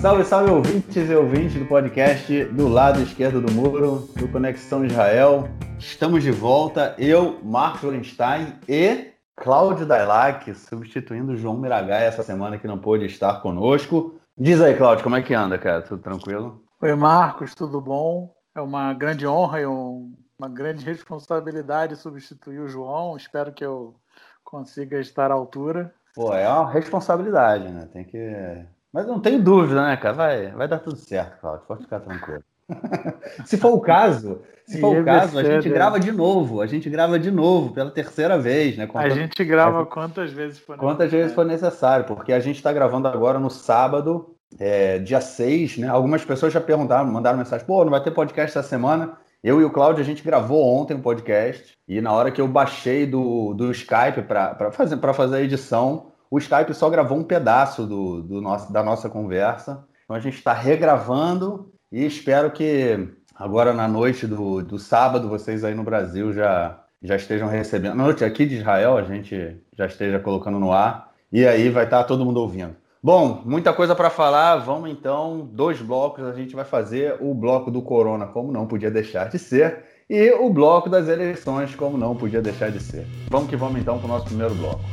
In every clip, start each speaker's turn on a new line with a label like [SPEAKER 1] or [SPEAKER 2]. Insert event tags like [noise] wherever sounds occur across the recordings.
[SPEAKER 1] Salve, salve ouvintes e ouvintes do podcast do lado esquerdo do muro, do Conexão Israel. Estamos de volta, eu, Marcos Orenstein e Cláudio Dailac, substituindo o João Miragai essa semana que não pôde estar conosco. Diz aí, Cláudio, como é que anda, cara? Tudo tranquilo?
[SPEAKER 2] Oi, Marcos, tudo bom? É uma grande honra e um, uma grande responsabilidade substituir o João. Espero que eu consiga estar à altura.
[SPEAKER 1] Pô, é uma responsabilidade, né? Tem que mas não tenho dúvida, né, cara? Vai, vai dar tudo certo, Claudio. Pode ficar tranquilo. [laughs] se for o caso, se for o caso, a gente grava de novo. A gente grava de novo pela terceira vez, né?
[SPEAKER 2] A gente grava quantas vezes for
[SPEAKER 1] necessário. Quantas vezes for necessário, porque a gente está gravando agora no sábado, é, dia 6, né? Algumas pessoas já perguntaram, mandaram mensagem, pô, não vai ter podcast essa semana. Eu e o Cláudio, a gente gravou ontem um podcast, e na hora que eu baixei do, do Skype para fazer, fazer a edição, o Skype só gravou um pedaço do, do nosso, da nossa conversa. Então a gente está regravando e espero que agora na noite do, do sábado vocês aí no Brasil já, já estejam recebendo. Na noite aqui de Israel a gente já esteja colocando no ar e aí vai estar tá todo mundo ouvindo. Bom, muita coisa para falar. Vamos então, dois blocos. A gente vai fazer o bloco do Corona, como não podia deixar de ser, e o bloco das eleições, como não podia deixar de ser. Vamos que vamos então para o nosso primeiro bloco.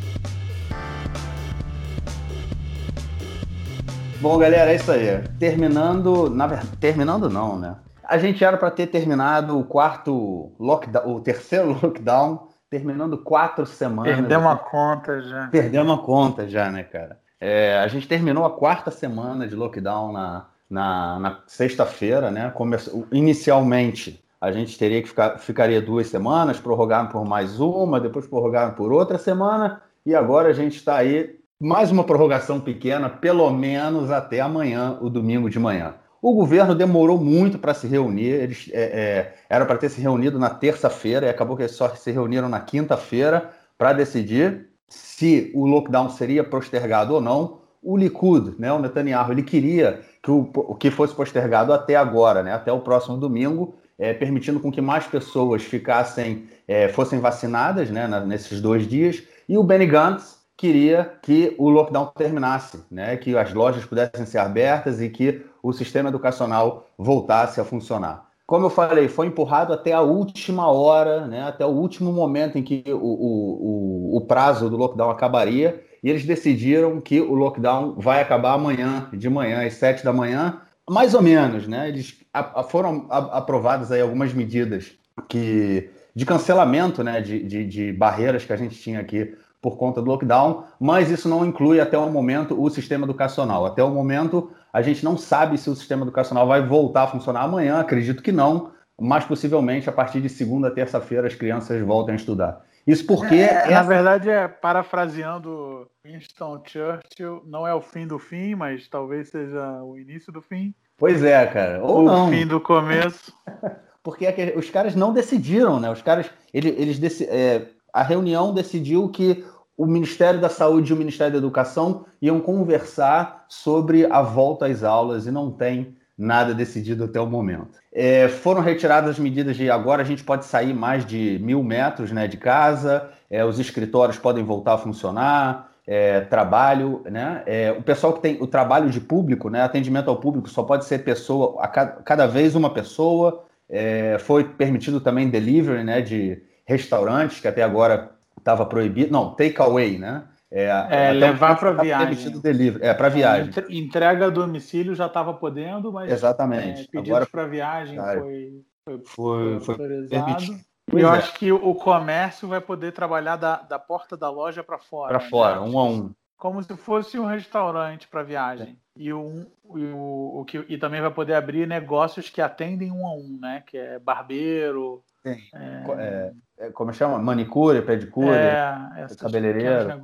[SPEAKER 1] Bom, galera, é isso aí. Terminando, na verdade, terminando não, né? A gente era para ter terminado o quarto lockdown, o terceiro [laughs] lockdown, terminando quatro semanas.
[SPEAKER 2] Perdemos a conta já.
[SPEAKER 1] Perdemos a conta já, né, cara? É, a gente terminou a quarta semana de lockdown na, na, na sexta-feira, né? Começou, inicialmente, a gente teria que ficar, ficaria duas semanas, prorrogaram por mais uma, depois prorrogaram por outra semana, e agora a gente está aí mais uma prorrogação pequena, pelo menos até amanhã, o domingo de manhã. O governo demorou muito para se reunir, eles é, é, era para ter se reunido na terça-feira e acabou que eles só se reuniram na quinta-feira para decidir se o lockdown seria postergado ou não. O Likud, né, o Netanyahu, ele queria que o, que fosse postergado até agora, né, até o próximo domingo, é, permitindo com que mais pessoas ficassem, é, fossem vacinadas né, na, nesses dois dias. E o Benny Gantz, queria que o lockdown terminasse, né? que as lojas pudessem ser abertas e que o sistema educacional voltasse a funcionar. Como eu falei, foi empurrado até a última hora, né? até o último momento em que o, o, o, o prazo do lockdown acabaria, e eles decidiram que o lockdown vai acabar amanhã, de manhã, às sete da manhã, mais ou menos, né? Eles a, a, foram a, aprovadas aí algumas medidas que de cancelamento, né? De, de, de barreiras que a gente tinha aqui por conta do lockdown, mas isso não inclui até o momento o sistema educacional. Até o momento, a gente não sabe se o sistema educacional vai voltar a funcionar amanhã, acredito que não, mas possivelmente a partir de segunda, terça-feira as crianças voltem a estudar. Isso porque. É,
[SPEAKER 2] essa... Na verdade, é parafraseando Winston Churchill, não é o fim do fim, mas talvez seja o início do fim.
[SPEAKER 1] Pois é, cara. Ou,
[SPEAKER 2] Ou
[SPEAKER 1] não.
[SPEAKER 2] o fim do começo. [laughs]
[SPEAKER 1] porque é os caras não decidiram, né? Os caras. Eles, eles é, a reunião decidiu que o Ministério da Saúde e o Ministério da Educação iam conversar sobre a volta às aulas e não tem nada decidido até o momento. É, foram retiradas as medidas de agora a gente pode sair mais de mil metros né, de casa, é, os escritórios podem voltar a funcionar, é, trabalho, né? É, o pessoal que tem o trabalho de público, né, atendimento ao público, só pode ser pessoa, a cada, cada vez uma pessoa. É, foi permitido também delivery né, de restaurantes, que até agora estava proibido. Não, takeaway, né?
[SPEAKER 2] É, é levar para viagem.
[SPEAKER 1] Delivery. É, para viagem.
[SPEAKER 2] Entrega a domicílio já estava podendo, mas
[SPEAKER 1] Exatamente.
[SPEAKER 2] É, pedidos para viagem cara, foi, foi,
[SPEAKER 1] foi, foi
[SPEAKER 2] autorizado. E eu é. acho que o comércio vai poder trabalhar da, da porta da loja para fora.
[SPEAKER 1] Para fora, né? um a um.
[SPEAKER 2] Como se fosse um restaurante para viagem. E, um, e, o, o que, e também vai poder abrir negócios que atendem um a um, né? Que é barbeiro,
[SPEAKER 1] Sim. É... É, como chama? Manicure, pedicure, é, cabeleireiro.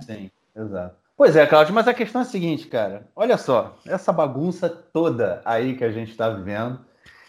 [SPEAKER 1] Sim, exato. Pois é, Cláudio, mas a questão é a seguinte, cara. Olha só, essa bagunça toda aí que a gente está vivendo,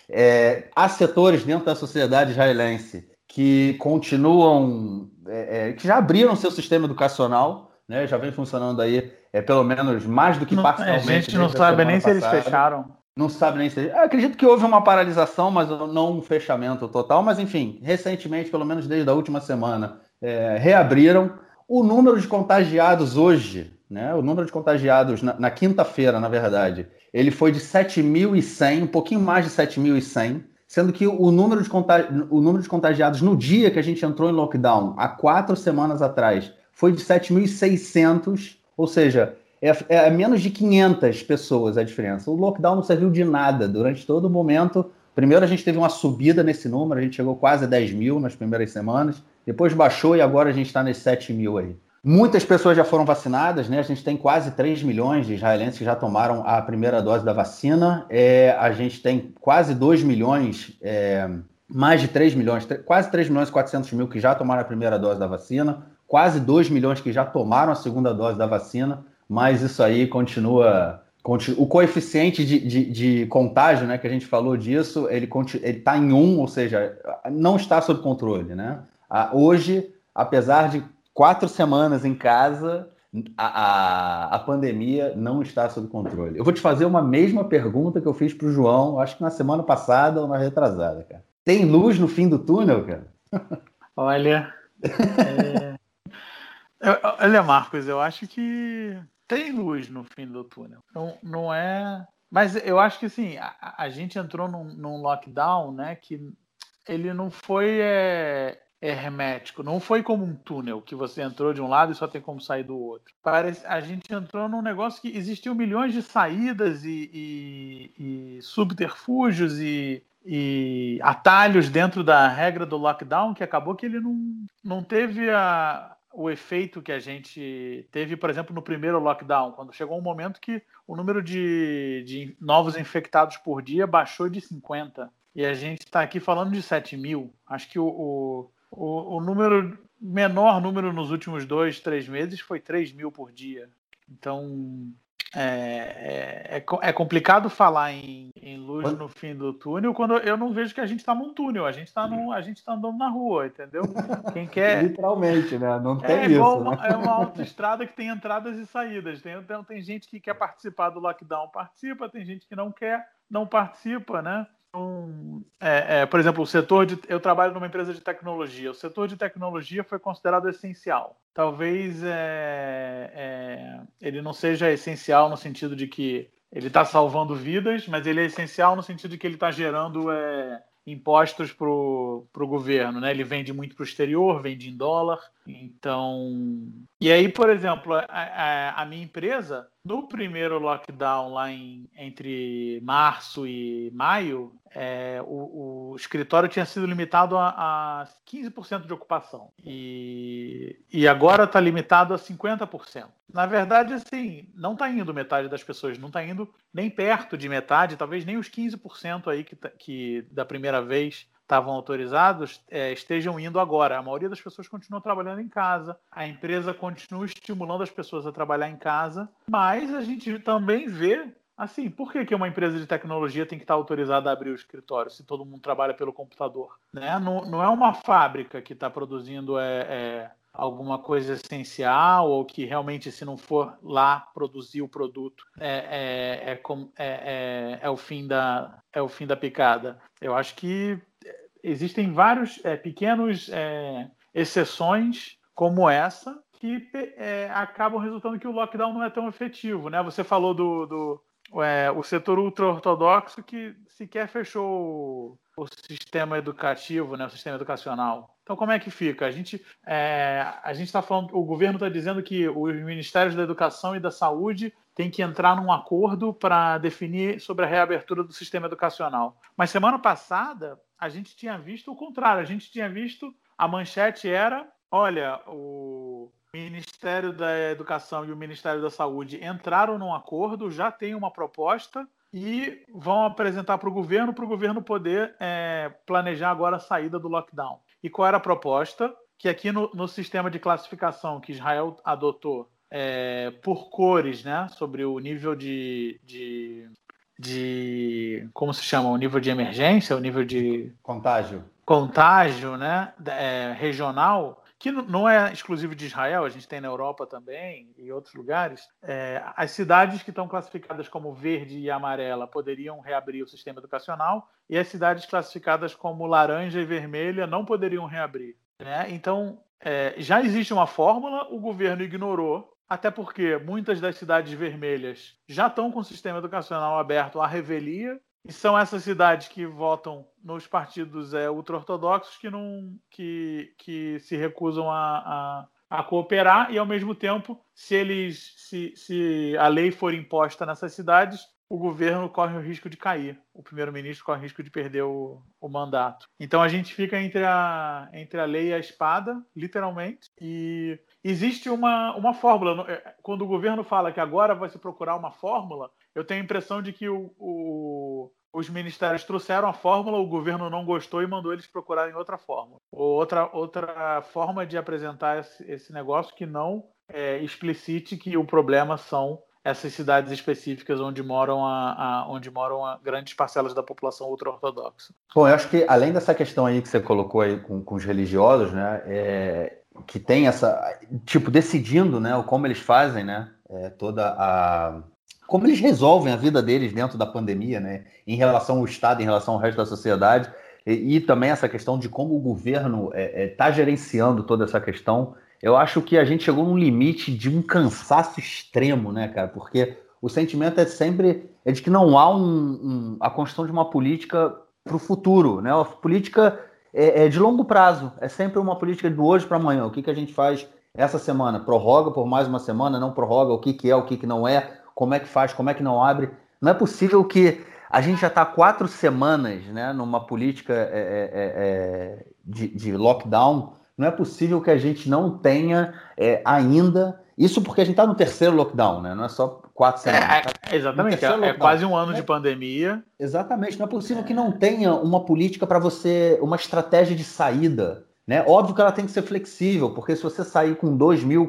[SPEAKER 1] é, há setores dentro da sociedade israelense que continuam, é, é, que já abriram seu sistema educacional, né, já vem funcionando aí, é, pelo menos mais do que
[SPEAKER 2] não,
[SPEAKER 1] parcialmente.
[SPEAKER 2] A gente não sabe nem se eles fecharam.
[SPEAKER 1] Não sabe nem se. Acredito que houve uma paralisação, mas não um fechamento total. Mas, enfim, recentemente, pelo menos desde a última semana, é, reabriram. O número de contagiados hoje né? O número de contagiados na, na quinta-feira, na verdade, ele foi de 7.100, um pouquinho mais de 7.100, sendo que o número, de o número de contagiados no dia que a gente entrou em lockdown, há quatro semanas atrás, foi de 7.600, ou seja, é, é, menos de 500 pessoas a diferença. O lockdown não serviu de nada durante todo o momento. Primeiro a gente teve uma subida nesse número, a gente chegou quase a 10 mil nas primeiras semanas, depois baixou e agora a gente está nos 7 mil aí. Muitas pessoas já foram vacinadas, né? A gente tem quase 3 milhões de israelenses que já tomaram a primeira dose da vacina. É, a gente tem quase 2 milhões, é, mais de 3 milhões, quase 3 milhões e 400 mil que já tomaram a primeira dose da vacina, quase 2 milhões que já tomaram a segunda dose da vacina, mas isso aí continua. continua o coeficiente de, de, de, contágio, né, que a gente falou disso, ele está em 1, ou seja, não está sob controle, né? Hoje, apesar de quatro semanas em casa, a, a, a, pandemia não está sob controle. Eu vou te fazer uma mesma pergunta que eu fiz para o João, acho que na semana passada ou na retrasada, cara. Tem luz no fim do túnel, cara? [laughs]
[SPEAKER 2] Olha. É... [laughs] Olha, Marcos, eu acho que tem luz no fim do túnel. Não, não é. Mas eu acho que assim, a, a gente entrou num, num, lockdown, né? Que ele não foi é, hermético. Não foi como um túnel que você entrou de um lado e só tem como sair do outro. Parece, a gente entrou num negócio que existiam milhões de saídas e, e, e subterfúgios e, e, atalhos dentro da regra do lockdown que acabou que ele não, não teve a, o efeito que a gente teve, por exemplo, no primeiro lockdown, quando chegou um momento que o número de, de novos infectados por dia baixou de 50. E a gente está aqui falando de 7 mil. Acho que o, o o, número menor número nos últimos dois, três meses foi 3 mil por dia. Então é, é, é, é complicado falar em, em luz no fim do túnel quando eu não vejo que a gente está num túnel, a gente está a gente tá andando na rua, entendeu?
[SPEAKER 1] Quem [laughs] quer. Literalmente, né? Não tem é, isso.
[SPEAKER 2] Uma, né? É uma [laughs] autoestrada que tem entradas e saídas. Tem, então, tem gente que quer participar do lockdown, participa, tem gente que não quer, não participa, né? Então, é, é, por exemplo, o setor de. Eu trabalho numa empresa de tecnologia. O setor de tecnologia foi considerado essencial. Talvez é, é ele não seja essencial no sentido de que ele está salvando vidas, mas ele é essencial no sentido de que ele está gerando é, impostos para o governo, né? Ele vende muito para o exterior, vende em dólar. Então, e aí, por exemplo, a, a, a minha empresa no primeiro lockdown lá em, entre março e maio, é, o, o, escritório tinha sido limitado a, a 15% de ocupação e, e agora está limitado a 50%. Na verdade, assim, não está indo metade das pessoas, não está indo nem perto de metade, talvez nem os 15% aí que, tá, que da primeira vez estavam autorizados é, estejam indo agora. A maioria das pessoas continua trabalhando em casa, a empresa continua estimulando as pessoas a trabalhar em casa, mas a gente também vê Assim, por que, que uma empresa de tecnologia tem que estar autorizada a abrir o escritório se todo mundo trabalha pelo computador? Né? Não, não é uma fábrica que está produzindo é, é, alguma coisa essencial ou que realmente, se não for lá produzir o produto, é, é, é, é, é o, fim da, é o fim da picada. Eu acho que existem vários é, pequenos é, exceções como essa que é, acabam resultando que o lockdown não é tão efetivo, né? Você falou do, do é, o setor ultra-ortodoxo que sequer fechou o, sistema educativo, né? O sistema educacional. Então, como é que fica? A gente é, a gente está falando, o governo está dizendo que os ministérios da Educação e da Saúde têm que entrar num acordo para definir sobre a reabertura do sistema educacional. Mas semana passada a gente tinha visto o contrário. A gente tinha visto a manchete era, olha, o Ministério da Educação e o Ministério da Saúde entraram num acordo, já tem uma proposta e vão apresentar para o governo, para o governo poder é, planejar agora a saída do lockdown. E qual era a proposta? Que aqui no, no sistema de classificação que Israel adotou é, por cores, né, sobre o nível de, de, de, como se chama, o nível de emergência, o nível de
[SPEAKER 1] contágio,
[SPEAKER 2] contágio, né, é, regional, que não é exclusivo de Israel, a gente tem na Europa também e outros lugares. É, as cidades que estão classificadas como verde e amarela poderiam reabrir o sistema educacional e as cidades classificadas como laranja e vermelha não poderiam reabrir. Né? Então, é, já existe uma fórmula, o governo ignorou até porque muitas das cidades vermelhas já estão com o sistema educacional aberto à revelia, e são essas cidades que votam nos partidos é, ultra-ortodoxos que, não, que, que se recusam a, a, a, cooperar, e ao mesmo tempo, se eles se, se a lei for imposta nessas cidades, o governo corre o risco de cair, o primeiro-ministro corre o risco de perder o, o, mandato. Então a gente fica entre a, entre a lei e a espada, literalmente, e existe uma, uma fórmula. É, quando o governo fala que agora vai se procurar uma fórmula, eu tenho a impressão de que o, o, os ministérios trouxeram a fórmula, o governo não gostou e mandou eles procurarem outra fórmula. Ou outra, outra forma de apresentar esse, esse negócio que não é, explicite que o problema são essas cidades específicas onde moram a, a onde moram a grandes parcelas da população ultra-ortodoxa.
[SPEAKER 1] Bom, eu acho que além dessa questão aí que você colocou aí com, com os religiosos, né, é, que tem essa tipo decidindo, né, como eles fazem, né, é, toda a como eles resolvem a vida deles dentro da pandemia, né, em relação ao Estado, em relação ao resto da sociedade, e, e também essa questão de como o governo está é, é, tá gerenciando toda essa questão eu acho que a gente chegou num limite de um cansaço extremo, né, cara? Porque o sentimento é sempre é de que não há um, um, a construção de uma política para o futuro, né? A política é, é, de longo prazo, é sempre uma política do hoje para amanhã. O que, que a gente faz essa semana? Prorroga por mais uma semana? Não prorroga? O que, que é, o que, que não é? Como é que faz? Como é que não abre? Não é possível que a gente já está quatro semanas né, numa política é, é, é, é de, de lockdown não é possível que a gente não tenha é, ainda. Isso porque a gente está no terceiro lockdown, né? Não é só quatro
[SPEAKER 2] é, semanas. É, exatamente, é, é, quase um ano de pandemia.
[SPEAKER 1] Exatamente, não é possível que não tenha uma política para você, uma estratégia de saída. Né? Óbvio que ela tem que ser flexível, porque se você sair com 2 mil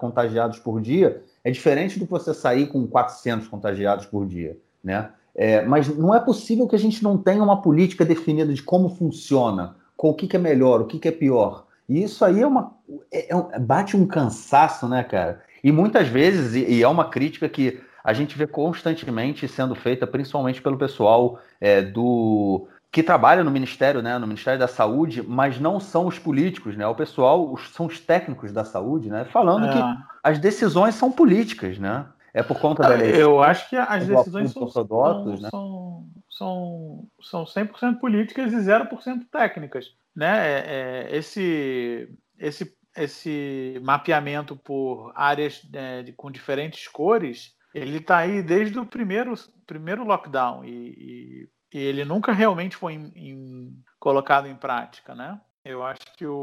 [SPEAKER 1] contagiados por dia, é diferente do que você sair com 400 contagiados por dia. Né? É, mas não é possível que a gente não tenha uma política definida de como funciona, com o que, que é melhor, o que, que é pior. E isso aí é uma. É, é, bate um cansaço, né, cara? E muitas vezes, e, e, é uma crítica que a gente vê constantemente sendo feita, principalmente pelo pessoal é, do que trabalha no Ministério, né, no Ministério da Saúde, mas não são os políticos, né? O pessoal os, são os técnicos da saúde, né? Falando é. que as decisões são políticas, né? É por conta da
[SPEAKER 2] eleição. Eu acho que as decisões são, são, né? são, são, são 100% políticas e 0% técnicas né, é, é, esse, esse, esse mapeamento por áreas né, de, com diferentes cores, ele está aí desde o primeiro, primeiro lockdown e, e, e ele nunca realmente foi em, em, colocado em prática, né? Eu acho que o,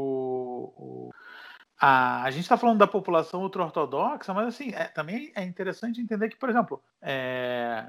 [SPEAKER 2] o a, a gente está falando da população ultra-ortodoxa, mas assim, é, também é interessante entender que, por exemplo, é,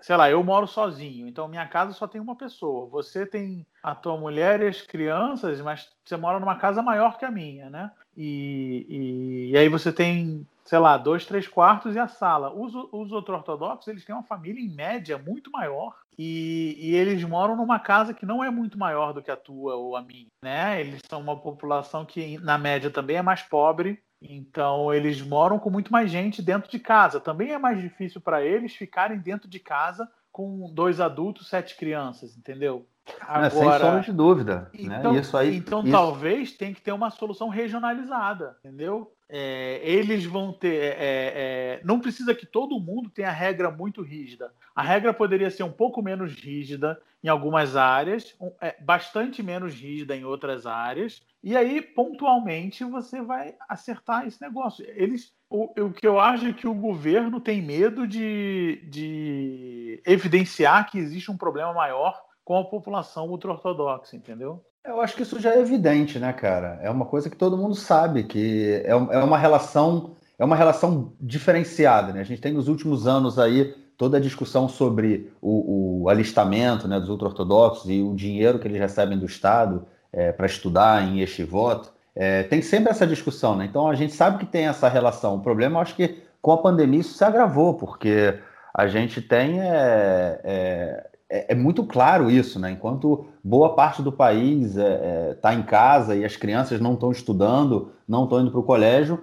[SPEAKER 2] sei lá, eu moro sozinho, então minha casa só tem uma pessoa. Você tem a tua mulher e as crianças, mas você mora numa casa maior que a minha, né? E, e, e aí você tem, sei lá, dois, três quartos e a sala. Os, os ortodoxos, eles têm uma família, em média, muito maior. E, e, eles moram numa casa que não é muito maior do que a tua ou a minha, né? Eles são uma população que, na média, também é mais pobre. Então, eles moram com muito mais gente dentro de casa. Também é mais difícil para eles ficarem dentro de casa com dois adultos, sete crianças, entendeu?
[SPEAKER 1] Agora, é, sem sombra de dúvida. Né?
[SPEAKER 2] Então,
[SPEAKER 1] né? isso aí,
[SPEAKER 2] então
[SPEAKER 1] isso...
[SPEAKER 2] talvez tenha que ter uma solução regionalizada, entendeu? É, eles vão ter. É, é, é, não precisa que todo mundo tenha regra muito rígida. A regra poderia ser um pouco menos rígida em algumas áreas, é, bastante menos rígida em outras áreas, e aí, pontualmente, você vai acertar esse negócio. Eles, o, o que eu acho é que o governo tem medo de, de evidenciar que existe um problema maior com a população ultra-ortodoxa, entendeu?
[SPEAKER 1] Eu acho que isso já é evidente, né, cara? É uma coisa que todo mundo sabe, que é, é uma relação é uma relação diferenciada, né? A gente tem nos últimos anos aí toda a discussão sobre o, o alistamento né, dos ultra-ortodoxos e o dinheiro que eles recebem do Estado é, para estudar em Yeshivot. É, tem sempre essa discussão, né? Então a gente sabe que tem essa relação. O problema, eu acho que com a pandemia isso se agravou, porque a gente tem. É, é, é, muito claro isso, né? Enquanto boa parte do país está é, é, em casa e as crianças não estão estudando, não estão indo para o colégio,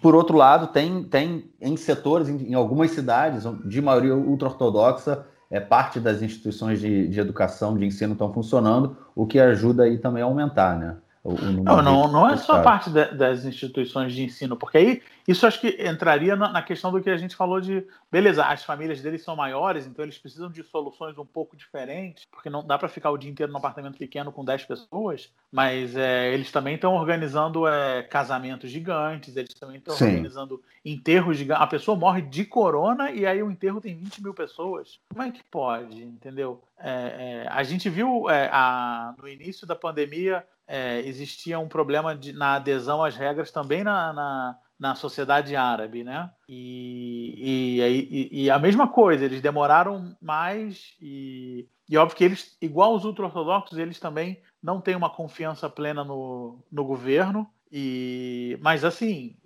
[SPEAKER 1] por outro lado, tem, tem em setores, em, em algumas cidades, de maioria ultra-ortodoxa, é, parte das instituições de, de educação, de ensino estão funcionando, o que ajuda aí também a aumentar, né? O,
[SPEAKER 2] não, não, não é só parte das instituições de ensino, porque aí isso acho que entraria na, na, questão do que a gente falou de, beleza, as famílias deles são maiores, então eles precisam de soluções um pouco diferentes, porque não dá para ficar o dia inteiro num apartamento pequeno com 10 pessoas, mas é, eles também estão organizando é, casamentos gigantes, eles também estão organizando enterros gigantes. A pessoa morre de corona e aí o enterro tem 20 mil pessoas. Como é que pode, entendeu? É, é a gente viu é, a, no início da pandemia é, existia um problema de, na adesão às regras também na, na, na sociedade árabe, né? E, e, e, e, a mesma coisa, eles demoraram mais e, e óbvio que eles, igual os ultra-ortodoxos, eles também não têm uma confiança plena no, no governo, e, mas assim,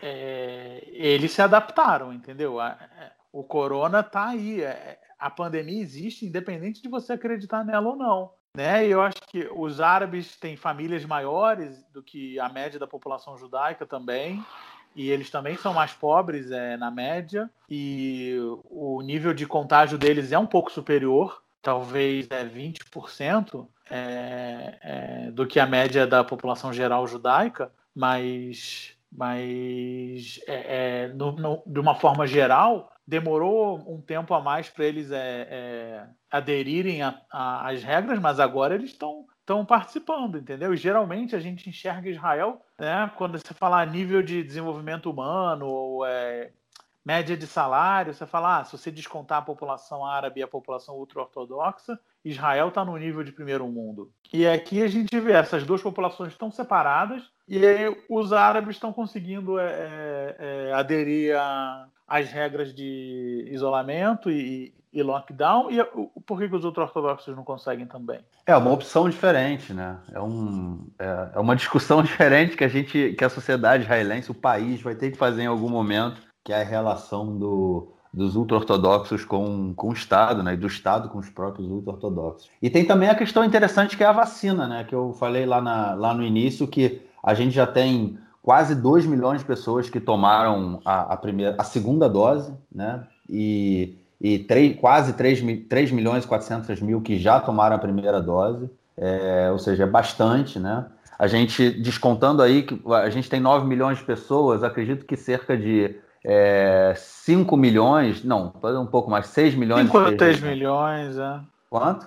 [SPEAKER 2] é, eles se adaptaram, entendeu? É, o corona está aí, é, a pandemia existe independente de você acreditar nela ou não. Né? E eu acho que os árabes têm famílias maiores do que a média da população judaica também, e eles também são mais pobres é, na média, e o nível de contágio deles é um pouco superior, talvez é 20% é, é, do que a média da população geral judaica, mas, mas é, é no, no, de uma forma geral, demorou um tempo a mais para eles é, é, aderirem às regras, mas agora eles estão estão participando, entendeu? E geralmente a gente enxerga Israel, né, quando você fala nível de desenvolvimento humano ou é, média de salário, você fala, ah, se você descontar a população árabe e a população ultra-ortodoxa, Israel está no nível de primeiro mundo. E aqui a gente vê essas duas populações estão separadas e os árabes estão conseguindo é, é, é aderir as regras de isolamento e, e lockdown, e por que, que os ultra-ortodoxos não conseguem também?
[SPEAKER 1] É uma opção diferente, né? É, um, é, é, uma discussão [laughs] diferente que a gente, que a sociedade israelense, o país, vai ter que fazer em algum momento, que é a relação do, dos ultra-ortodoxos com, com o Estado, né? E do Estado com os próprios ultra-ortodoxos. E tem também a questão interessante que é a vacina, né? Que eu falei lá, na, lá no início, que a gente já tem quase 2 milhões de pessoas que tomaram a, a, primeira, a segunda dose, né? E, e 3, quase 3, 3 milhões e 400 mil que já tomaram a primeira dose, é, ou seja, é bastante, né? A gente, descontando aí, que a gente tem 9 milhões de pessoas, acredito que cerca de é, 5 milhões, não, um pouco mais, 6 milhões.
[SPEAKER 2] 5 ou 3 milhões, é.
[SPEAKER 1] Quanto?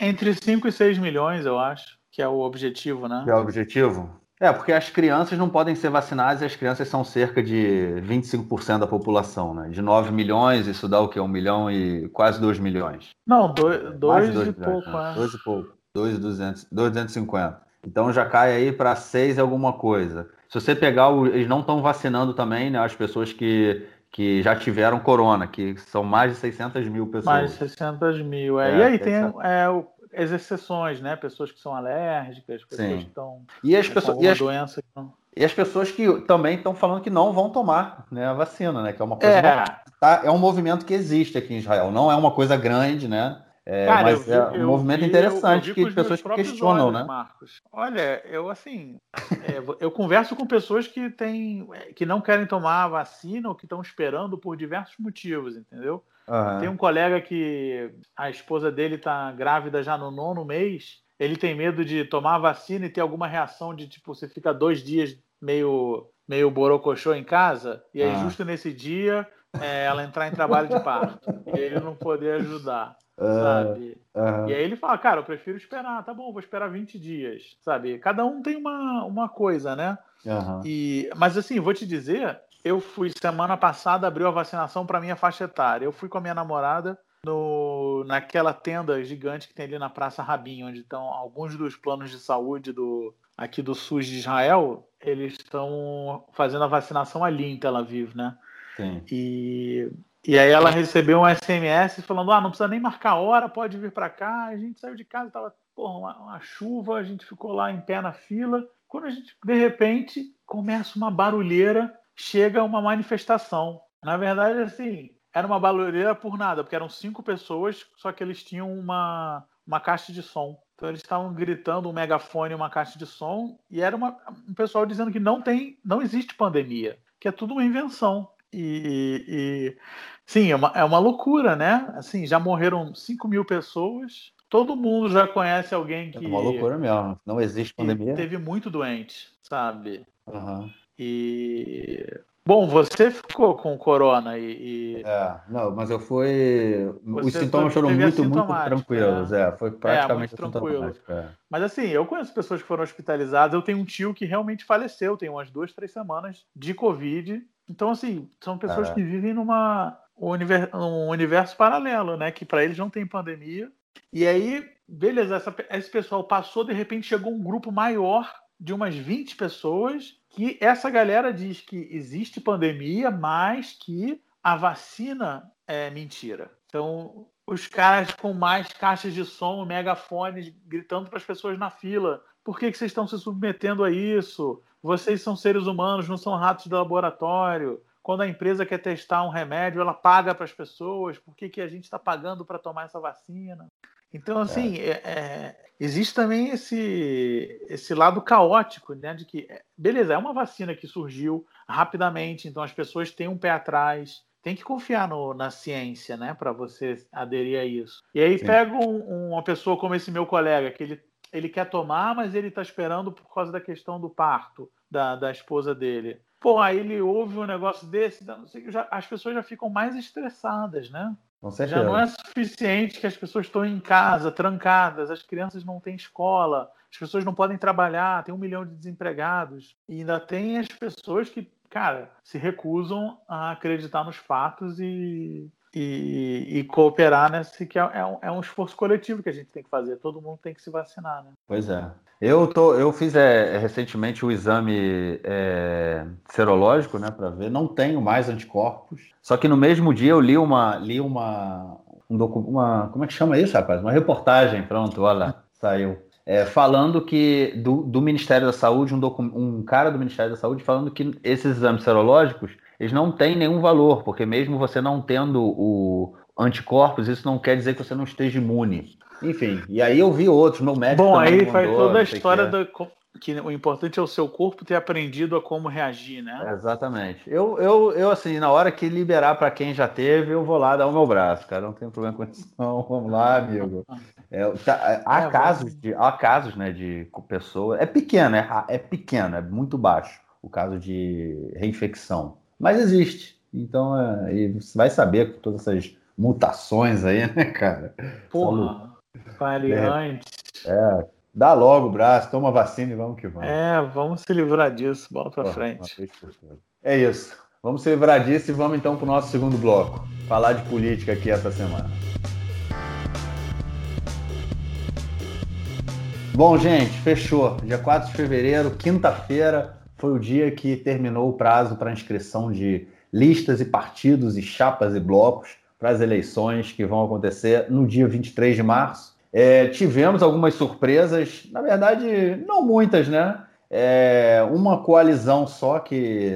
[SPEAKER 2] Entre 5 e 6 milhões, eu acho, que é o objetivo, né?
[SPEAKER 1] Que é o objetivo? É, porque as crianças não podem ser vacinadas e as crianças são cerca de 25% da população, né? De 9 milhões, isso dá o quê? 1 milhão e quase 2 milhões.
[SPEAKER 2] Não, 2 dois, e pouco, né?
[SPEAKER 1] é. 2 e pouco. 2,250. Então já cai aí para 6 alguma coisa. Se você pegar, o, eles não estão vacinando também, né? As pessoas que, que já tiveram corona, que são mais de 600 mil pessoas.
[SPEAKER 2] Mais de 600 mil, é. é e aí tem é, o as exceções, né? Pessoas que são alérgicas, pessoas Sim. que estão
[SPEAKER 1] e as pessoas, e as, doença não... E as pessoas que também estão falando que não vão tomar né, a vacina, né? Que é uma coisa. É. Tá, é um movimento que existe aqui em Israel. Não é uma coisa grande, né? É, Cara, mas vi, é um movimento vi, interessante eu, eu que pessoas que questionam, olhos, né?
[SPEAKER 2] Marcos. Olha, eu assim, é, eu converso com pessoas que têm, que não querem tomar a vacina ou que estão esperando por diversos motivos, entendeu? Uhum. Tem um colega que a esposa dele está grávida já no nono mês. Ele tem medo de tomar a vacina e ter alguma reação de tipo, você fica dois dias meio, meio borocochô em casa, e aí, uhum. justo nesse dia, é, ela entrar em trabalho de parto. [laughs] e ele não poder ajudar. Sabe? Uhum. E aí ele fala, cara, eu prefiro esperar, tá bom, vou esperar 20 dias, sabe? Cada um tem uma, uma coisa, né? E, mas assim, vou te dizer, eu fui semana passada, abriu a vacinação para minha faixa etária. Eu fui com a minha namorada no, naquela tenda gigante que tem ali na Praça Rabin, onde estão alguns dos planos de saúde do aqui do SUS de Israel, eles estão fazendo a vacinação ali em Tel Aviv, né? Sim. E, e aí ela recebeu um SMS falando: ah, não precisa nem marcar hora, pode vir para cá. A gente saiu de casa, tava porra, uma, uma chuva, a gente ficou lá em pé na fila. Quando a gente, de repente, começa uma barulheira chega uma manifestação. Na verdade, assim, era uma barulheira por nada, porque eram cinco pessoas, só que eles tinham uma, uma caixa de som. Então eles estavam gritando um megafone, uma caixa de som, e era uma, um pessoal dizendo que não tem, não existe pandemia, que é tudo uma invenção. E, e sim, é uma, é uma loucura, né? Assim, já morreram 5 mil pessoas, todo mundo já conhece alguém que.
[SPEAKER 1] É uma loucura mesmo. Não existe pandemia.
[SPEAKER 2] Teve muito doente, sabe?
[SPEAKER 1] Uhum.
[SPEAKER 2] E. Bom, você ficou com corona e.
[SPEAKER 1] e... É, não, mas eu fui. Você Os sintomas foram muito, muito tranquilos. Né? É, foi praticamente é, tranquilo. É.
[SPEAKER 2] Mas assim, eu conheço pessoas que foram hospitalizadas. Eu tenho um tio que realmente faleceu, tem umas duas, três semanas de Covid. Então, assim, são pessoas é. que vivem numa um universo, um universo paralelo, né? Que para eles não tem pandemia. E aí, beleza, essa, esse pessoal passou, de repente chegou um grupo maior de umas 20 pessoas que essa galera diz que existe pandemia, mas que a vacina é mentira. Então, os caras com mais caixas de som, megafones, gritando para as pessoas na fila: por que, que vocês estão se submetendo a isso? Vocês são seres humanos, não são ratos de laboratório quando a empresa quer testar um remédio, ela paga para as pessoas, por que, que a gente está pagando para tomar essa vacina? Então, assim, é. É, é, existe também esse, esse lado caótico, né? De que, é, beleza, é uma vacina que surgiu rapidamente, então as pessoas têm um pé atrás, tem que confiar no, na ciência, né? Para você aderir a isso. E aí Sim. pega um, uma pessoa como esse meu colega, que ele, ele quer tomar, mas ele está esperando por causa da questão do parto da, da esposa dele. Pô, aí ele ouve um negócio desse, já, as pessoas já ficam mais estressadas, né? Já não é suficiente que as pessoas estão em casa, trancadas, as crianças não têm escola, as pessoas não podem trabalhar, tem um milhão de desempregados. E ainda tem as pessoas que, cara, se recusam a acreditar nos fatos e, e, e cooperar nesse que é, é, um, é um esforço coletivo que a gente tem que fazer. Todo mundo tem que se vacinar, né?
[SPEAKER 1] Pois é. Eu, tô, eu fiz é, recentemente o exame é, serológico, né, para ver. Não tenho mais anticorpos. Só que no mesmo dia eu li uma, li uma, um docu, uma, como é que chama isso, rapaz? Uma reportagem, pronto, olha, saiu. É, falando que do, do, Ministério da Saúde, um, um cara do Ministério da Saúde falando que esses exames serológicos eles não têm nenhum valor, porque mesmo você não tendo o anticorpos, isso não quer dizer que você não esteja imune. Enfim, e aí eu vi outros, meu médico.
[SPEAKER 2] Bom, aí faz toda a história que, é. do, que o importante é o seu corpo ter aprendido a como reagir, né?
[SPEAKER 1] Exatamente. Eu, eu, eu assim, na hora que liberar para quem já teve, eu vou lá dar o meu braço, cara. Não tem problema com isso, não. [laughs] Vamos lá, amigo. É, tá, há é, casos, de, há casos, né, de pessoa. É pequeno, é, é pequeno, é muito baixo o caso de reinfecção. Mas existe. Então, é, você vai saber com todas essas mutações aí, [laughs] né, cara?
[SPEAKER 2] Porra. Variantes.
[SPEAKER 1] É, dá logo o braço, toma vacina e vamos que vamos.
[SPEAKER 2] É, vamos se livrar disso, bola pra frente.
[SPEAKER 1] É isso. Vamos se livrar disso e vamos então para o nosso segundo bloco. Falar de política aqui essa semana. Bom, gente, fechou. Dia 4 de fevereiro, quinta-feira, foi o dia que terminou o prazo para inscrição de listas e partidos e chapas e blocos para as eleições que vão acontecer no dia 23 de março. É, tivemos algumas surpresas, na verdade, não muitas, né? É, uma coalizão só que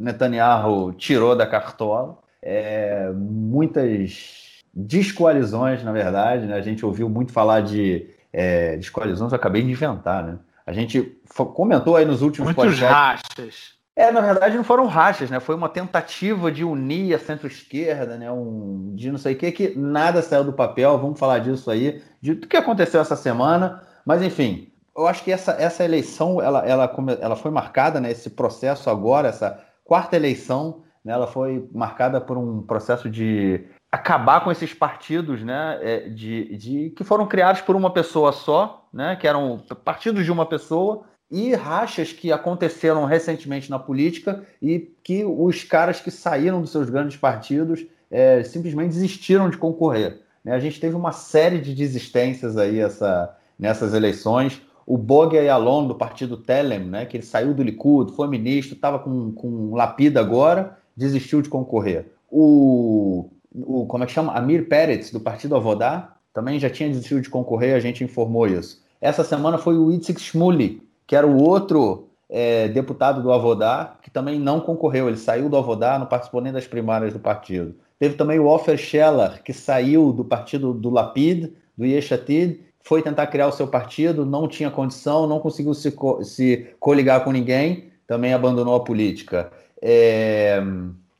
[SPEAKER 1] Netanyahu tirou da cartola. É, muitas descoalizões, na verdade. Né? A gente ouviu muito falar de é, descoalizões, eu acabei de inventar, né? A gente comentou aí nos últimos
[SPEAKER 2] Muitos podcasts. rachas.
[SPEAKER 1] É, na verdade não foram rachas, né? Foi uma tentativa de unir a centro-esquerda, né? Um, de não sei o que, que nada saiu do papel. Vamos falar disso aí, de do que aconteceu essa semana. Mas enfim, eu acho que essa, essa eleição ela, ela, ela foi marcada, né? Esse processo agora, essa quarta eleição, né? ela foi marcada por um processo de acabar com esses partidos, né? É, de, de que foram criados por uma pessoa só, né? Que eram partidos de uma pessoa e rachas que aconteceram recentemente na política e que os caras que saíram dos seus grandes partidos é, simplesmente desistiram de concorrer. Né? A gente teve uma série de desistências aí essa, nessas eleições. O Boga Yalon, do partido Telem, né, que ele saiu do Likud, foi ministro, estava com, com Lapida agora, desistiu de concorrer. O, o, como é que chama? Amir Peretz, do partido Avodá, também já tinha desistido de concorrer, a gente informou isso. Essa semana foi o Itzik Shmuli, que era o outro é, deputado do Avodá, que também não concorreu. Ele saiu do Avodá, não participou nem das primárias do partido. Teve também o Ofer Scheller, que saiu do partido do Lapid, do Yeshatid, foi tentar criar o seu partido, não tinha condição, não conseguiu se, co se coligar com ninguém, também abandonou a política. É...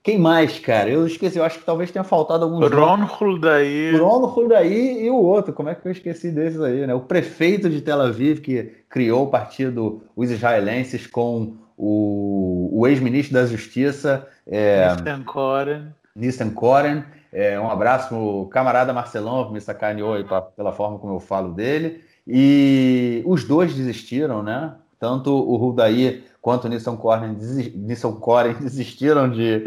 [SPEAKER 1] Quem mais, cara? Eu esqueci, eu acho que talvez tenha faltado algum.
[SPEAKER 2] Ron Huldaí.
[SPEAKER 1] Ron Huldaí e o outro, como é que eu esqueci desses aí, né? O prefeito de Tel Aviv, que criou o partido Os Israelenses com o, o ex-ministro da Justiça.
[SPEAKER 2] É, Nissan Koren.
[SPEAKER 1] Nissan Koren. É, um abraço pro camarada Marcelão, que me sacaneou aí pra, pela forma como eu falo dele. E os dois desistiram, né? Tanto o Huldaí quanto o Nissan Koren, Nissan Koren [laughs] desistiram de,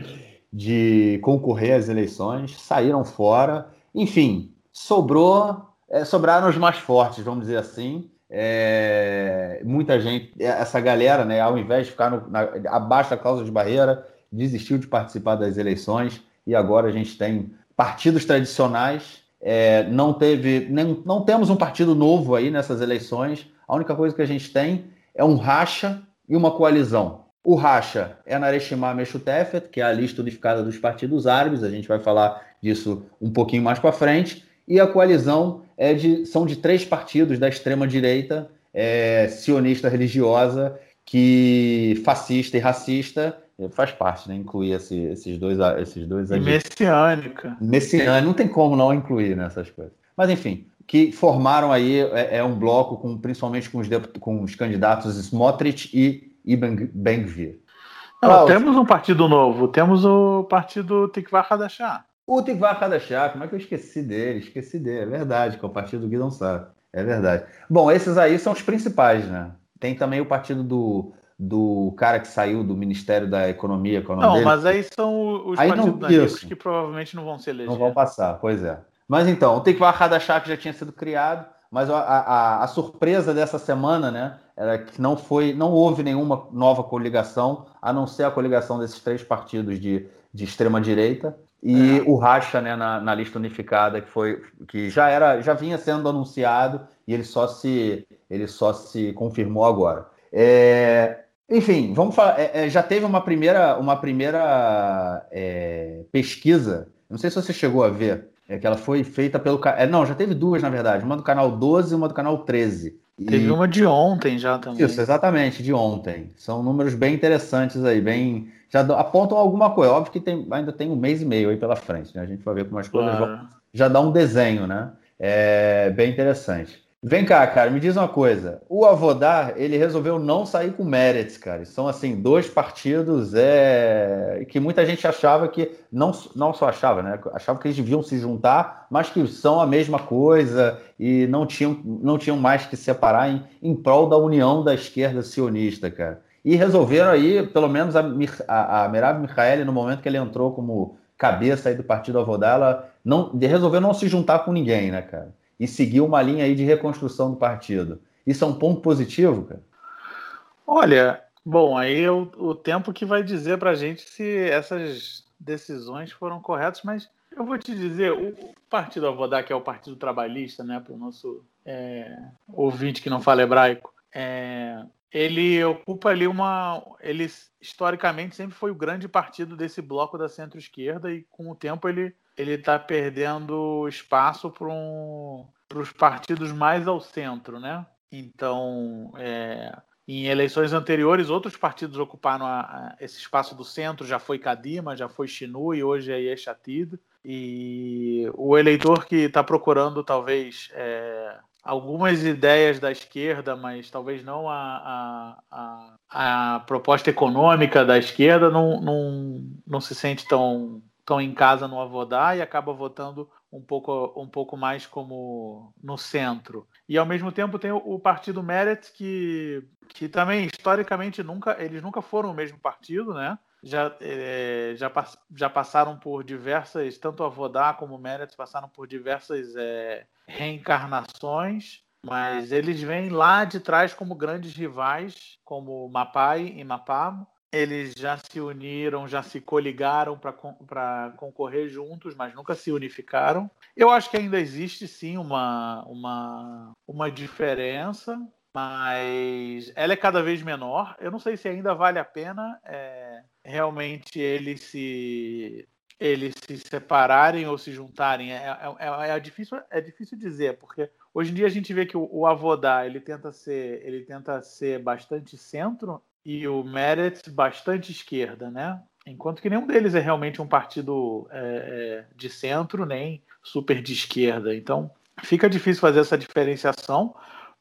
[SPEAKER 1] de concorrer às eleições, saíram fora. Enfim, sobrou, é, sobraram os mais fortes, vamos dizer assim. É, muita gente, essa galera, né, ao invés de ficar no, na, abaixo da causa de barreira, desistiu de participar das eleições e agora a gente tem partidos tradicionais. É, não teve, nem, não temos um partido novo aí nessas eleições. A única coisa que a gente tem é um racha e uma coalizão. O racha é na Areshimá Meshutefet, que é a lista unificada dos partidos árabes, a gente vai falar disso um pouquinho mais para frente, e a coalizão é de, são de três partidos da extrema-direita, é, sionista religiosa, que fascista e racista, faz parte, né? Incluir esse, esses dois. Esses dois
[SPEAKER 2] e messiânica.
[SPEAKER 1] Messiânica, não tem como não incluir nessas coisas. Mas enfim, que formaram aí é, é um bloco com principalmente com os, com os candidatos Smotrich e Ibn Ben-Gvir.
[SPEAKER 2] temos um partido novo, temos o partido Tikva Hadashah.
[SPEAKER 1] O Tikva Hadashah, como é que eu esqueci dele? Esqueci dele, é verdade, que é o partido do Guidon Sá. É verdade. Bom, esses aí são os principais, né? Tem também o partido do, do cara que saiu do Ministério da Economia.
[SPEAKER 2] É não, dele. mas aí são os
[SPEAKER 1] aí partidos
[SPEAKER 2] não, que provavelmente não vão ser eleger.
[SPEAKER 1] Não vão passar, pois é. Mas então, o Tikva Hadashah que já tinha sido criado, mas a, a, a, surpresa dessa semana, né, era que não foi, não houve nenhuma nova coligação, a não ser a coligação desses três partidos de, de extrema direita e é. o racha, né, na, na, lista unificada que foi, que já era, já vinha sendo anunciado e ele só se, ele só se confirmou agora. É, enfim, vamos falar. É, é já teve uma primeira, uma primeira é, pesquisa. Não sei se você chegou a ver é que ela foi feita pelo. É, não, já teve duas, na verdade. Uma do canal 12 e uma do canal 13.
[SPEAKER 2] E... Teve uma de ontem já também.
[SPEAKER 1] Isso, exatamente, de ontem. São números bem interessantes aí, bem. Já apontam alguma coisa. Óbvio que tem, ainda tem um mês e meio aí pela frente, né? A gente vai ver como as coisas claro. vão. Já dá um desenho, né? É bem interessante. Vem cá, cara, me diz uma coisa. O Avodar, ele resolveu não sair com Meretz, cara. São, assim, dois partidos é... que muita gente achava que... Não, não só achava, né? Achava que eles deviam se juntar, mas que são a mesma coisa e não tinham, não tinham mais que separar em, em prol da união da esquerda sionista, cara. E resolveram aí, pelo menos a, a, a Merav Michaeli, no momento que ele entrou como cabeça aí do partido Avodar, ela não, resolveu não se juntar com ninguém, né, cara? E seguir uma linha aí de reconstrução do partido. Isso é um ponto positivo, cara?
[SPEAKER 2] Olha, bom, aí é o, o tempo que vai dizer para a gente se essas decisões foram corretas, mas eu vou te dizer, o partido Avodá, que é o partido trabalhista, né, para o nosso é, ouvinte que não fala hebraico, é, ele ocupa ali uma. Ele historicamente sempre foi o grande partido desse bloco da centro-esquerda e com o tempo ele ele está perdendo espaço para um, os partidos mais ao centro, né? Então, é, em eleições anteriores, outros partidos ocuparam a, a, esse espaço do centro, já foi Kadima, já foi Chinu e hoje é Yeshatid. E o eleitor que está procurando, talvez, é, algumas ideias da esquerda, mas talvez não a, a, a, a proposta econômica da esquerda, não, não, não se sente tão estão em casa no Avodá e acaba votando um pouco, um pouco mais como no centro. E ao mesmo tempo tem o, o partido Meretz, que, que também historicamente nunca eles nunca foram o mesmo partido, né? Já, é, já, já passaram por diversas, tanto Avodá como o Meretz passaram por diversas é, reencarnações, mas eles vêm lá de trás como grandes rivais, como Mapai e Mapam, eles já se uniram, já se coligaram para concorrer juntos, mas nunca se unificaram. Eu acho que ainda existe sim uma, uma, uma diferença, mas ela é cada vez menor. Eu não sei se ainda vale a pena é, realmente eles se eles se separarem ou se juntarem. É, é, é, é, difícil, é difícil dizer, porque hoje em dia a gente vê que o, o Avodá ele tenta ser ele tenta ser bastante centro e o Meretz bastante esquerda, né? enquanto que nenhum deles é realmente um partido é, é, de centro nem super de esquerda. Então fica difícil fazer essa diferenciação.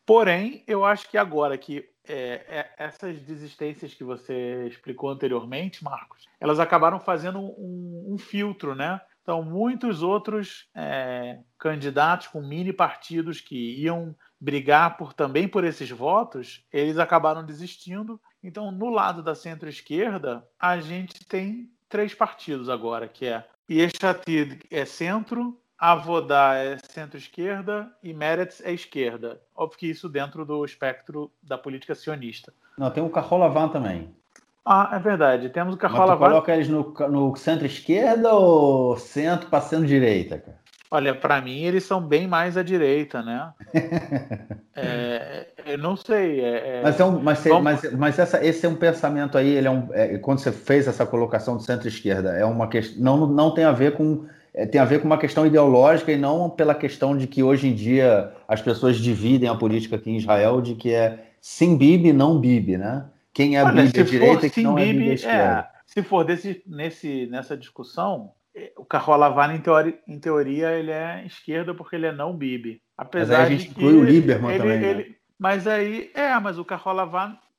[SPEAKER 2] Porém, eu acho que agora que é, é, essas desistências que você explicou anteriormente, Marcos, elas acabaram fazendo um, um filtro, né? Então, muitos outros é, candidatos com mini partidos que iam brigar por também por esses votos, eles acabaram desistindo. Então, no lado da centro-esquerda, a gente tem três partidos agora, que é Yeshatid é centro, Avodá é centro-esquerda e Meretz é esquerda. Óbvio que isso dentro do espectro da política sionista.
[SPEAKER 1] Não, tem o Carrolavan também.
[SPEAKER 2] Ah, é verdade. Temos o Carrolavan.
[SPEAKER 1] Mas tu coloca eles no, no centro-esquerda ou centro passando direita, cara?
[SPEAKER 2] Olha, para mim eles são bem mais à direita, né? [laughs] é, eu não sei. É,
[SPEAKER 1] é mas, é um, mas, vamos... mas, mas essa, esse é um pensamento aí, ele é um, é, quando você fez essa colocação do centro-esquerda, é uma questão. Não, não tem a ver com é, tem a ver com uma questão ideológica e não pela questão de que hoje em dia as pessoas dividem a política aqui em Israel de que é sim Bibi, não Bibi, né? Quem é Olha, Bibi direita e quem não é Bibi à esquerda.
[SPEAKER 2] É, se for desse, nesse, nessa discussão, é, o Carrola em teoria, em teoria, ele é esquerda porque ele é não Bibi. Apesar
[SPEAKER 1] mas aí a gente inclui o Lieberman ele, também,
[SPEAKER 2] ele, né? Mas aí, é, mas o Carrola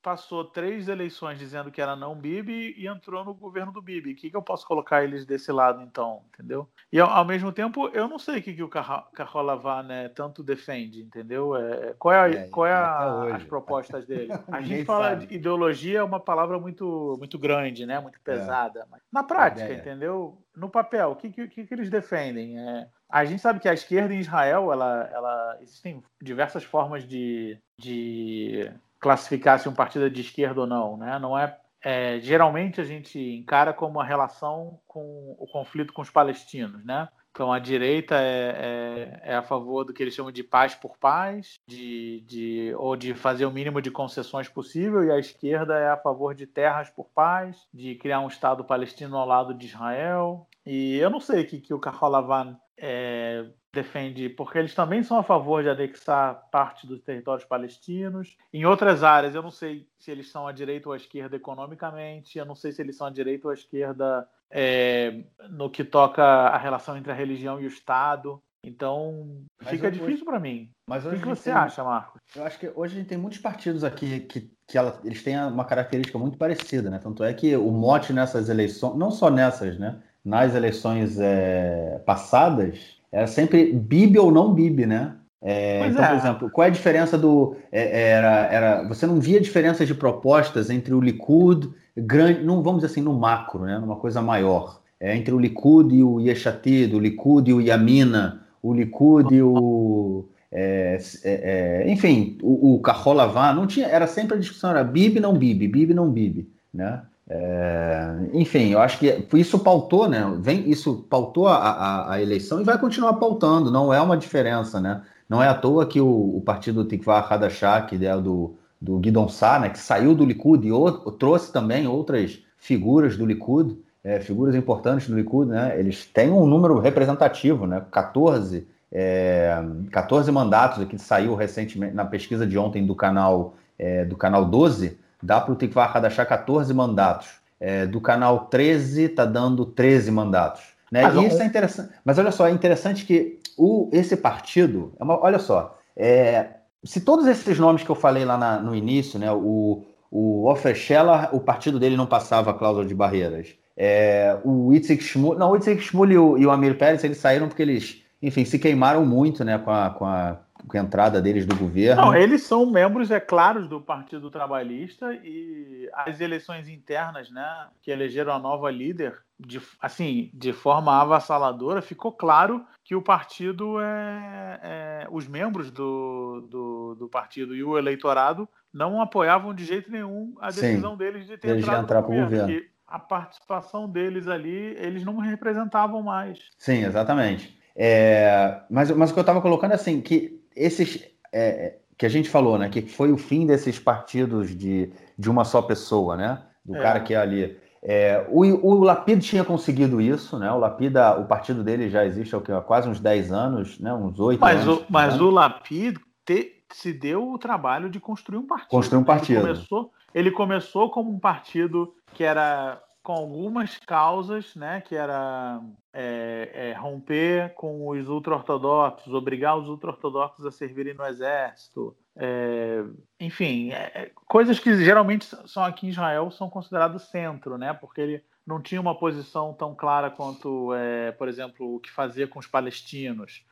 [SPEAKER 2] passou três eleições dizendo que era não Bibi e entrou no governo do Bibi. O que, que eu posso colocar eles desse lado, então? Entendeu? E ao, ao mesmo tempo, eu não sei o que, que o Carrola né, tanto defende, entendeu? É, qual é, a, é, qual é a, as propostas dele? [laughs] A gente fala sabe. de ideologia é uma palavra muito, muito grande, né? Muito é. pesada. É. Na prática, entendeu? No papel, o que, que, que eles defendem? É, a gente sabe que a esquerda em Israel, ela, ela existem diversas formas de, de classificar se um partido é de esquerda ou não, né? Não é, é, geralmente a gente encara como uma relação com o conflito com os palestinos, né? Então a direita é, é, é, a favor do que eles chamam de paz por paz, de, de, ou de fazer o mínimo de concessões possível, e a esquerda é a favor de terras por paz, de criar um Estado palestino ao lado de Israel. E eu não sei o que, que o Kahalavan é, defende, porque eles também são a favor de anexar parte dos territórios palestinos. Em outras áreas, eu não sei se eles são à direita ou à esquerda economicamente, eu não sei se eles são à direita ou à esquerda é, no que toca a relação entre a religião e o Estado. Então, mas fica difícil para mim. Mas o que, que você tem, acha, Marcos?
[SPEAKER 1] Eu acho que hoje a gente tem muitos partidos aqui que, que ela, eles têm uma característica muito parecida, né? Tanto é que o mote nessas eleições, não só nessas, né? Nas eleições é, passadas, era sempre Bibi ou não Bibi, né? É, então, é. por exemplo, qual é a diferença do. É, era, era, você não via diferenças de propostas entre o Likud, grande, não vamos dizer assim, no macro, né? numa coisa maior. É, entre o Likud e o Yeshatid, o Likud e o Yamina, o Likud e o. É, é, é, enfim, o, o Kaholavan, não tinha, era sempre a discussão, era Bibi, não Bibi, Bibi, não Bibi, né? É, enfim, eu acho que isso pautou, né? Vem, isso pautou a, a, a, eleição e vai continuar pautando, não é uma diferença, né? Não é à toa que o, o partido Tikva Hadashah, que é do, do Guidon Sá, né, que saiu do Likud e trouxe também outras figuras do Likud, é, figuras importantes do Likud, né? Eles têm um número representativo, né? 14, é, 14 mandatos aqui saiu recentemente na pesquisa de ontem do canal é, do canal 12 dá para o Tikva Hadashah 14 mandatos. É, do canal 13 está dando 13 mandatos. Né? Mas, e isso é interessante. Mas olha só, é interessante que o, esse partido, é uma, olha só, é, se todos esses nomes que eu falei lá na, no início, né, o, o Ofer Scheller, o partido dele não passava a cláusula de barreiras. É, o Itzik Shmul, não, o Itzik Shmul e o, e o Amir Pérez, eles saíram porque eles, enfim, se queimaram muito, né, com a, com a com a entrada deles do governo.
[SPEAKER 2] Não, eles são membros, é claro, do Partido Trabalhista e as eleições internas, né, que elegeram a nova líder, de, assim, de forma avassaladora, ficou claro que o partido é, é os membros do, do, do, partido e o eleitorado não apoiavam de jeito nenhum a decisão Sim, deles de ter
[SPEAKER 1] eles entrado entrar no governo. governo.
[SPEAKER 2] a participação deles ali, eles não representavam mais.
[SPEAKER 1] Sim, exatamente. É, mas, mas o que eu estava colocando é assim, que esses é, que a gente falou, né? Que foi o fim desses partidos de, de uma só pessoa, né? Do é. cara que é ali. É, o, o Lapid tinha conseguido isso, né? O Lapida, o partido dele já existe há, quase uns 10 anos, né? Uns 8
[SPEAKER 2] mas
[SPEAKER 1] anos.
[SPEAKER 2] O, mas né? o Lapid te, se deu o trabalho de construir um partido.
[SPEAKER 1] Construir um partido.
[SPEAKER 2] Ele começou, ele começou como um partido que era com algumas causas, né, que era é, é, romper com os ultra-ortodoxos, obrigar os ultra-ortodoxos a servirem no exército, é, enfim, é, é, coisas que geralmente são aqui em Israel são considerados centro, né, porque ele não tinha uma posição tão clara quanto, é, por exemplo, o que fazia com os palestinos.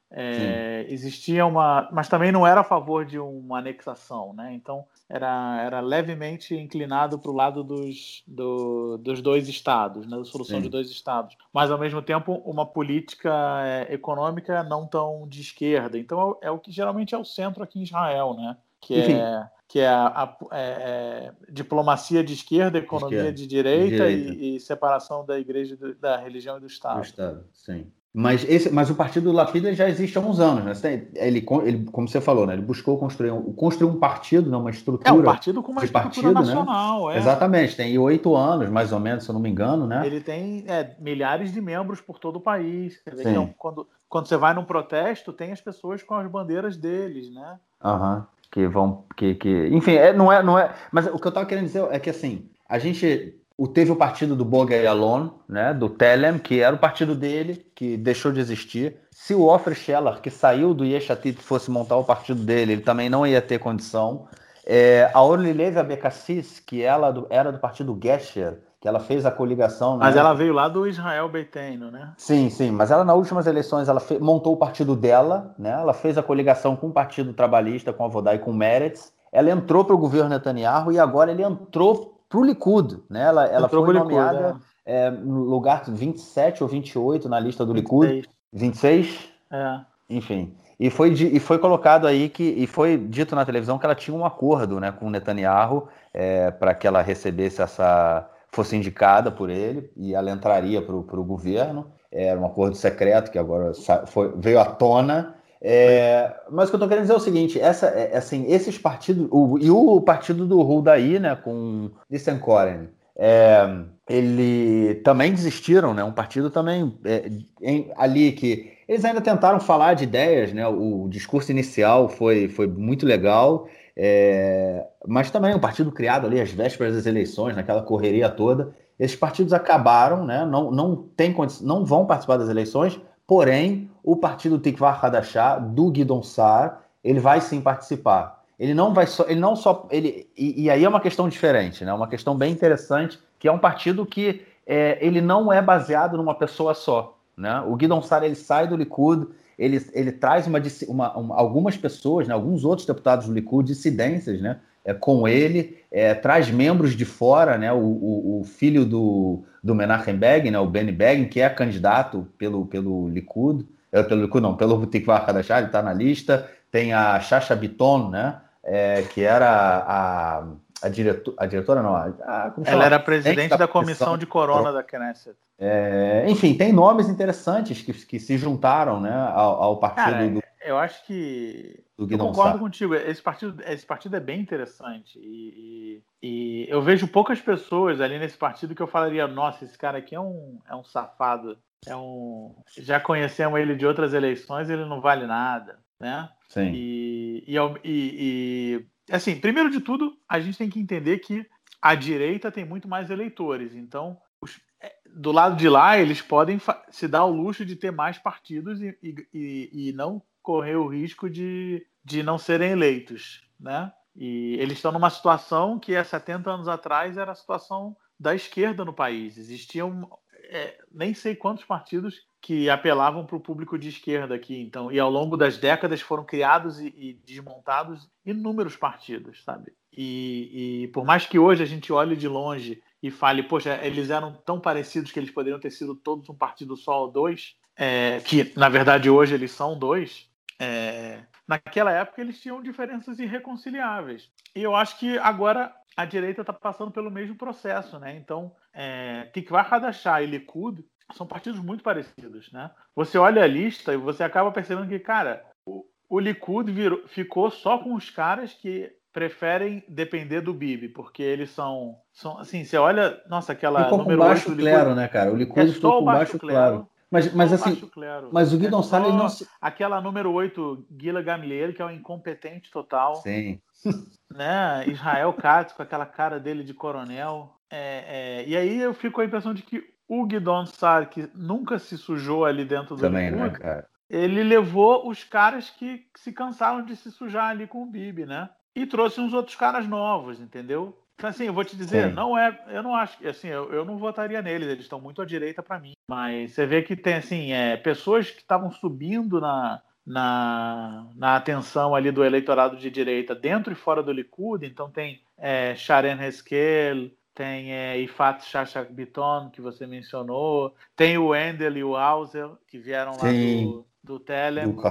[SPEAKER 2] Existia uma, mas também não era a favor de uma anexação, né? Então era, era levemente inclinado para o lado dos, do, dos dois estados, né? da solução Sim. de dois estados, mas ao mesmo tempo uma política é, econômica não tão de esquerda. Então é, é, o que geralmente é o centro aqui em Israel, né? Que Enfim. é que é a, a é, é, diplomacia de esquerda, economia esquerda. de direita, direita. E, e, separação da igreja, da religião e do Estado. Do Estado,
[SPEAKER 1] sim. Mas, esse, mas o partido do Lapida já existe há uns anos, né? Ele, ele, como você falou, né? Ele buscou construir um, construir um partido, né? uma estrutura. É um
[SPEAKER 2] partido com uma estrutura partido, né? nacional.
[SPEAKER 1] Né? É. Exatamente, tem oito anos, mais ou menos, se eu não me engano, né?
[SPEAKER 2] Ele tem é, milhares de membros por todo o país. Então, quando, quando você vai num protesto, tem as pessoas com as bandeiras deles, né?
[SPEAKER 1] Aham. Uhum. Que vão. Que, que... Enfim, é, não, é, não é. Mas o que eu estava querendo dizer é que assim, a gente o, teve o partido do Boga Alon, né, do Telem, que era o partido dele, que deixou de existir. Se o Offer Scheller, que saiu do Yeshatit, fosse montar o partido dele, ele também não ia ter condição. É, a Orly Levi Abekassis, que ela do, era do partido Gesher, que ela fez a coligação.
[SPEAKER 2] Mas né? ela veio lá do Israel Beiteno, né?
[SPEAKER 1] Sim, sim. Mas ela, nas últimas eleições, ela montou o partido dela, né? Ela fez a coligação com o Partido Trabalhista, com a Vodai e com o Meretz. Ela entrou para o governo Netanyahu e agora ele entrou para o Likud, né? Ela, ela foi nomeada é. É, no lugar 27 ou 28 na lista do 26. Likud. 26? É. Enfim. E foi, e foi colocado aí que e foi dito na televisão que ela tinha um acordo né, com o Netanyahu é, para que ela recebesse essa fosse indicada por ele e ela entraria para o governo. Era um acordo secreto que agora foi, veio à tona é, mas o que eu estou querendo dizer é o seguinte: essa, é, assim, esses partidos, o, e o partido do Huldaí, né, com Nissenkoren, é, ele também desistiram, né? Um partido também é, em, ali que eles ainda tentaram falar de ideias, né? O, discurso inicial foi, foi muito legal, é, mas também um partido criado ali às vésperas das eleições, naquela correria toda. Esses partidos acabaram, né? Não, não, tem, não vão participar das eleições, Porém, o partido Tikvar Hadashah, do Guidon Sar, ele vai sim participar. Ele não vai só. Ele não só. Ele, e, e aí é uma questão diferente, né? Uma questão bem interessante, que é um partido que é, ele não é baseado numa pessoa só. Né? O Guidon Sar ele sai do Likud, ele, ele traz uma, uma, uma, algumas pessoas, né, alguns outros deputados do Likud, dissidências, né, é, com ele, é, traz membros de fora, né, o, o, o, filho do, do Menachem Begin, né, o Benny Begin, que é candidato pelo, pelo Likud, é, pelo Likud não, pelo Tikvar Hadashah, ele está na lista, tem a Shasha Biton, né, é, que era a, a, diretor, a diretora, não, a,
[SPEAKER 2] a ela era presidente da, da comissão de corona da Knesset.
[SPEAKER 1] É, enfim, tem nomes interessantes que, que se juntaram né, ao, ao partido
[SPEAKER 2] Cara,
[SPEAKER 1] do.
[SPEAKER 2] Eu acho que eu concordo contigo. Esse partido, esse partido é bem interessante. E, e, e, eu vejo poucas pessoas ali nesse partido que eu falaria: nossa, esse cara aqui é um, é um safado. É um. Já conhecemos ele de outras eleições, ele não vale nada. Né?
[SPEAKER 1] Sim.
[SPEAKER 2] E, e, e, assim, primeiro de tudo, a gente tem que entender que a direita tem muito mais eleitores. Então, os, é, do lado de lá, eles podem se dar o luxo de ter mais partidos e, e, e não correr o risco de, de não serem eleitos, né? E eles estão numa situação que há 70 anos atrás era a situação da esquerda no país. Existiam é, nem sei quantos partidos que apelavam para o público de esquerda aqui. Então, e ao longo das décadas foram criados e, e desmontados inúmeros partidos, sabe? E, e, por mais que hoje a gente olhe de longe e fale, poxa, eles eram tão parecidos que eles poderiam ter sido todos um partido só ou dois, é, que na verdade hoje eles são dois, é, naquela época eles tinham diferenças irreconciliáveis. E eu acho que agora a direita está passando pelo mesmo processo, né? Então, é, Tikvar Hadashah e Likud são partidos muito parecidos, né? Você olha a lista e você acaba percebendo que, cara, o, o Likud virou, ficou só com os caras que preferem depender do Bibi, porque eles são, são assim, você olha, nossa, aquela
[SPEAKER 1] ficou número com baixo 8 clero, Likud, né, cara? O Likud é ficou com baixo clero. clero. Mas, mas assim, claro. mas o Guidon é não
[SPEAKER 2] aquela número 8, Gila Gamliel, que é um incompetente total.
[SPEAKER 1] Sim. [laughs]
[SPEAKER 2] Né? Israel Katz com aquela cara dele de coronel. É, é, e aí eu fico com a impressão de que o Guidon Sar, que nunca se sujou ali dentro do
[SPEAKER 1] Também, né, cara?
[SPEAKER 2] ele levou os caras que se cansaram de se sujar ali com o Bibi, né? E trouxe uns outros caras novos, entendeu? Então, assim, eu vou te dizer, Sim. não é. Eu não acho. Assim, eu, eu não votaria neles, eles estão muito à direita para mim. Mas você vê que tem, assim, é, pessoas que estavam subindo na, na, na atenção ali do eleitorado de direita, dentro e fora do Likud. Então, tem é, Sharon Heskel, tem é, Ifat Shashak Biton, que você mencionou, tem o Endel e o Hauser, que vieram lá do, do Telem.
[SPEAKER 1] Do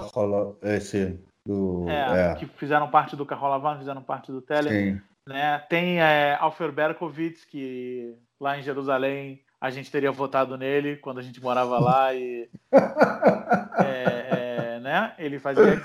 [SPEAKER 1] esse, do,
[SPEAKER 2] é, é. que fizeram parte do Carrolavan, fizeram parte do Telem. Sim. Né? Tem é, Alfer Berkowitz, que lá em Jerusalém a gente teria votado nele quando a gente morava lá e [laughs] é, é, né? ele fazia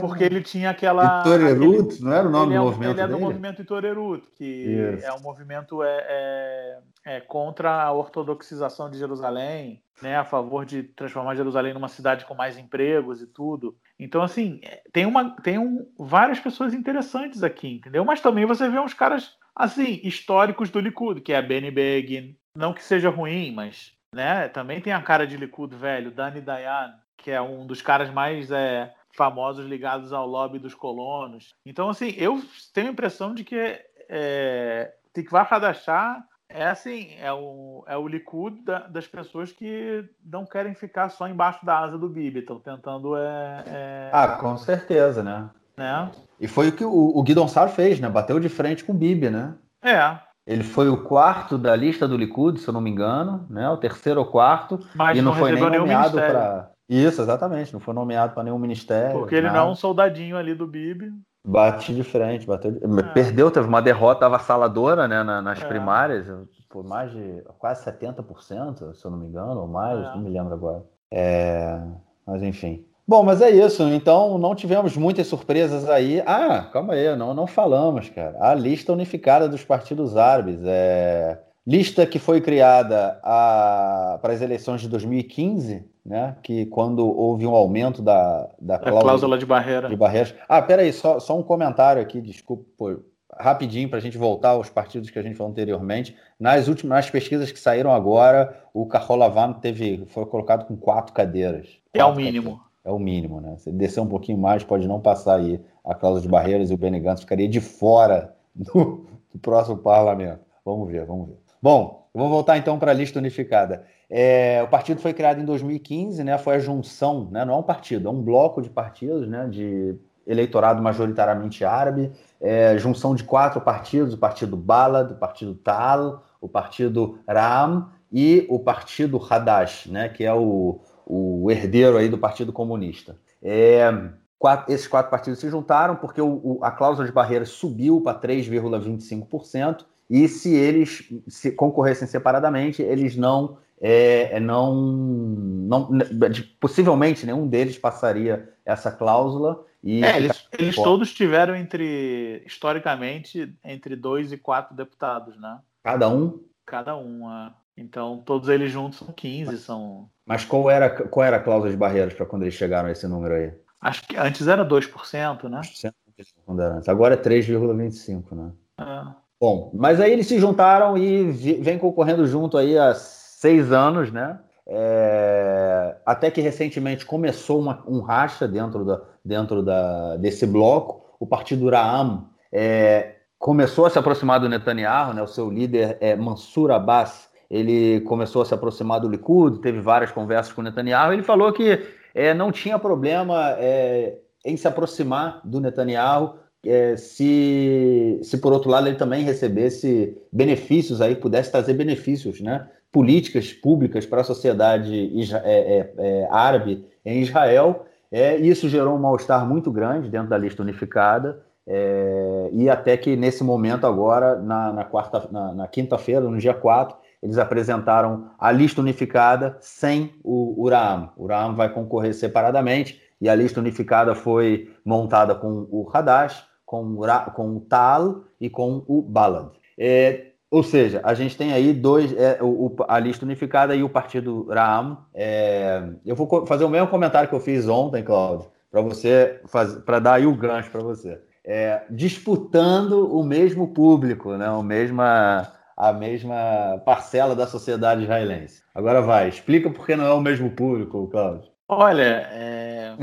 [SPEAKER 2] porque ele tinha aquela
[SPEAKER 1] Itorerut, não era o nome do é, movimento
[SPEAKER 2] ele é
[SPEAKER 1] do dele?
[SPEAKER 2] movimento Itorerut que Isso. é um movimento é, é, é, contra a ortodoxização de Jerusalém né a favor de transformar Jerusalém numa cidade com mais empregos e tudo então, assim, tem, uma, tem um, várias pessoas interessantes aqui, entendeu? Mas também você vê uns caras, assim, históricos do Likud, que é Benny Begin. Não que seja ruim, mas né, também tem a cara de Likud velho, Dani Dayan, que é um dos caras mais é, famosos ligados ao lobby dos colonos. Então, assim, eu tenho a impressão de que é, Tikva Hadashah é assim, é o, é o Likud da, das pessoas que não querem ficar só embaixo da asa do Bibi, estão tentando é, é,
[SPEAKER 1] Ah, com certeza, né?
[SPEAKER 2] né?
[SPEAKER 1] E foi o que o, o Guidon Sar fez, né? Bateu de frente com o Bibi, né?
[SPEAKER 2] É.
[SPEAKER 1] Ele foi o quarto da lista do Likud, se eu não me engano, né? O terceiro ou quarto.
[SPEAKER 2] Mas
[SPEAKER 1] e
[SPEAKER 2] não, não
[SPEAKER 1] foi nem nomeado para. Isso, exatamente. Não foi nomeado para nenhum ministério.
[SPEAKER 2] Porque ele nada. não é um soldadinho ali do Bibi.
[SPEAKER 1] Bate de frente, bateu de... é. perdeu, teve uma derrota avassaladora né, nas é. primárias, por mais de quase 70%, se eu não me engano, ou mais, é. não me lembro agora. É... Mas enfim. Bom, mas é isso. Então não tivemos muitas surpresas aí. Ah, calma aí, não, não falamos, cara. A lista unificada dos partidos árabes. É... Lista que foi criada a... para as eleições de 2015 né? Que quando houve um aumento da, da
[SPEAKER 2] cláusula, cláusula de barreira.
[SPEAKER 1] De barreiras. Ah, peraí, só, só um comentário aqui, desculpa, pô, rapidinho para a gente voltar aos partidos que a gente falou anteriormente. Nas últimas nas pesquisas que saíram agora, o Carrolavano teve foi colocado com quatro cadeiras.
[SPEAKER 2] É o mínimo. Cadeiras.
[SPEAKER 1] É o mínimo, né? Se descer um pouquinho mais, pode não passar aí a cláusula de barreiras e o Benny Gantz ficaria de fora [laughs] do, do próximo parlamento. Vamos ver, vamos ver. Bom, vamos voltar então para a lista unificada. É, o partido foi criado em 2015, né? Foi a junção, né? Não é um partido, é um bloco de partidos, né? De eleitorado majoritariamente árabe, é, junção de quatro partidos: o partido Balad, o partido Tal, o partido Ram e o partido Hadash, né? Que é o, o herdeiro aí do Partido Comunista. É, quatro, esses quatro partidos se juntaram porque o, o, a cláusula de barreira subiu para 3,25%. E se eles se concorressem separadamente, eles não é, é, não, não possivelmente nenhum deles passaria essa cláusula e
[SPEAKER 2] é, eles, eles todos tiveram entre historicamente entre dois e quatro deputados, né?
[SPEAKER 1] Cada um?
[SPEAKER 2] Cada um, é. então todos eles juntos são 15, são.
[SPEAKER 1] Mas qual era qual era a cláusula de barreiras para quando eles chegaram a esse número aí?
[SPEAKER 2] Acho que antes era 2%, né?
[SPEAKER 1] 2%, agora é 3,25, né? É. Bom, mas aí eles se juntaram e vem concorrendo junto aí as seis anos, né? É, até que recentemente começou uma, um racha dentro, da, dentro da, desse bloco. O partido Raam é, começou a se aproximar do Netanyahu, né? o seu líder é Mansur Abbas. Ele começou a se aproximar do Likud, teve várias conversas com o Netanyahu. Ele falou que é, não tinha problema é, em se aproximar do Netanyahu é, se, se por outro lado ele também recebesse benefícios aí, pudesse trazer benefícios, né? Políticas públicas para a sociedade é, é, é, árabe em Israel. É, isso gerou um mal-estar muito grande dentro da lista unificada. É, e até que nesse momento agora, na, na, quarta, na, na quinta-feira, no dia 4, eles apresentaram a lista unificada sem o Uraam. O Uraam vai concorrer separadamente e a lista unificada foi montada com o Hadash, com, com o Tal e com o Balad. É, Ou seja, a gente tem aí dois, é, o, a lista unificada e o partido Raam. É, eu vou fazer o mesmo comentário que eu fiz ontem, Cláudio, para você para dar aí o gancho para você. É, disputando o mesmo público, né? o mesma, a mesma parcela da sociedade israelense. Agora vai, explica por que não é o mesmo público, Cláudio.
[SPEAKER 2] Olha, é...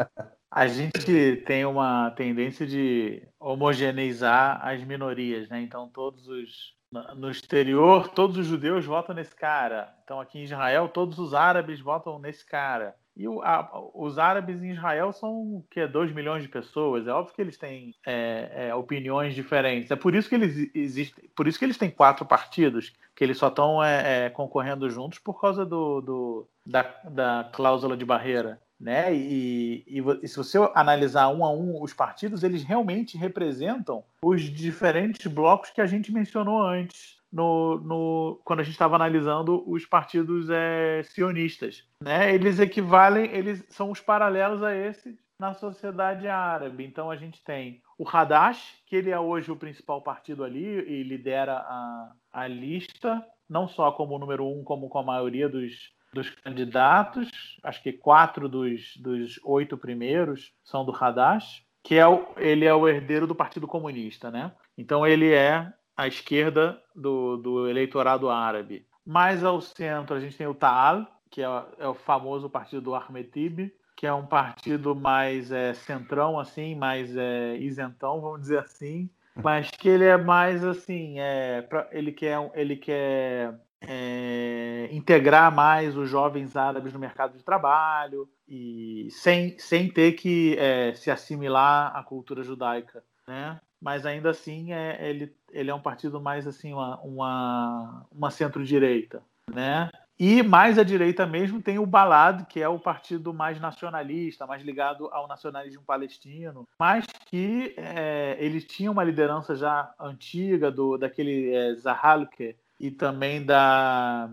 [SPEAKER 2] [laughs] a gente tem uma tendência de homogeneizar as minorias, né? Então todos os no exterior, todos os judeus votam nesse cara. Então, aqui em Israel, todos os árabes votam nesse cara. E o, a, os árabes em Israel são que 2 milhões de pessoas. É óbvio que eles têm é, é, opiniões diferentes. É por isso que eles existem, por isso que eles têm quatro partidos, que eles só estão é, é, concorrendo juntos por causa do, do da, da cláusula de barreira né? E, e, e, se você analisar um a um os partidos, eles realmente representam os diferentes blocos que a gente mencionou antes. No, no quando a gente estava analisando os partidos é, sionistas, né? Eles equivalem, eles são os paralelos a esse na sociedade árabe. Então a gente tem o Hadash, que ele é hoje o principal partido ali e lidera a, a lista, não só como número um, como com a maioria dos, dos candidatos, acho que quatro dos, dos oito primeiros são do Hadash, que é o, ele é o herdeiro do Partido Comunista, né? Então ele é a esquerda do, do eleitorado árabe. Mais ao centro a gente tem o Ta'al, que é, é o famoso partido do Ahmed Tibi, que é um partido mais é, centrão, assim, mais é, isentão, vamos dizer assim, mas que ele é mais assim, é, pra, ele quer, ele quer é, integrar mais os jovens árabes no mercado de trabalho e sem, sem ter que é, se assimilar à cultura judaica, né? Mas ainda assim é, ele, ele é um partido mais assim uma, uma, uma centro-direita, né? E mais à direita mesmo tem o Balad, que é o partido mais nacionalista, mais ligado ao nacionalismo palestino, mas que é, ele tinha uma liderança já antiga do daquele é, Zahalke, e também da.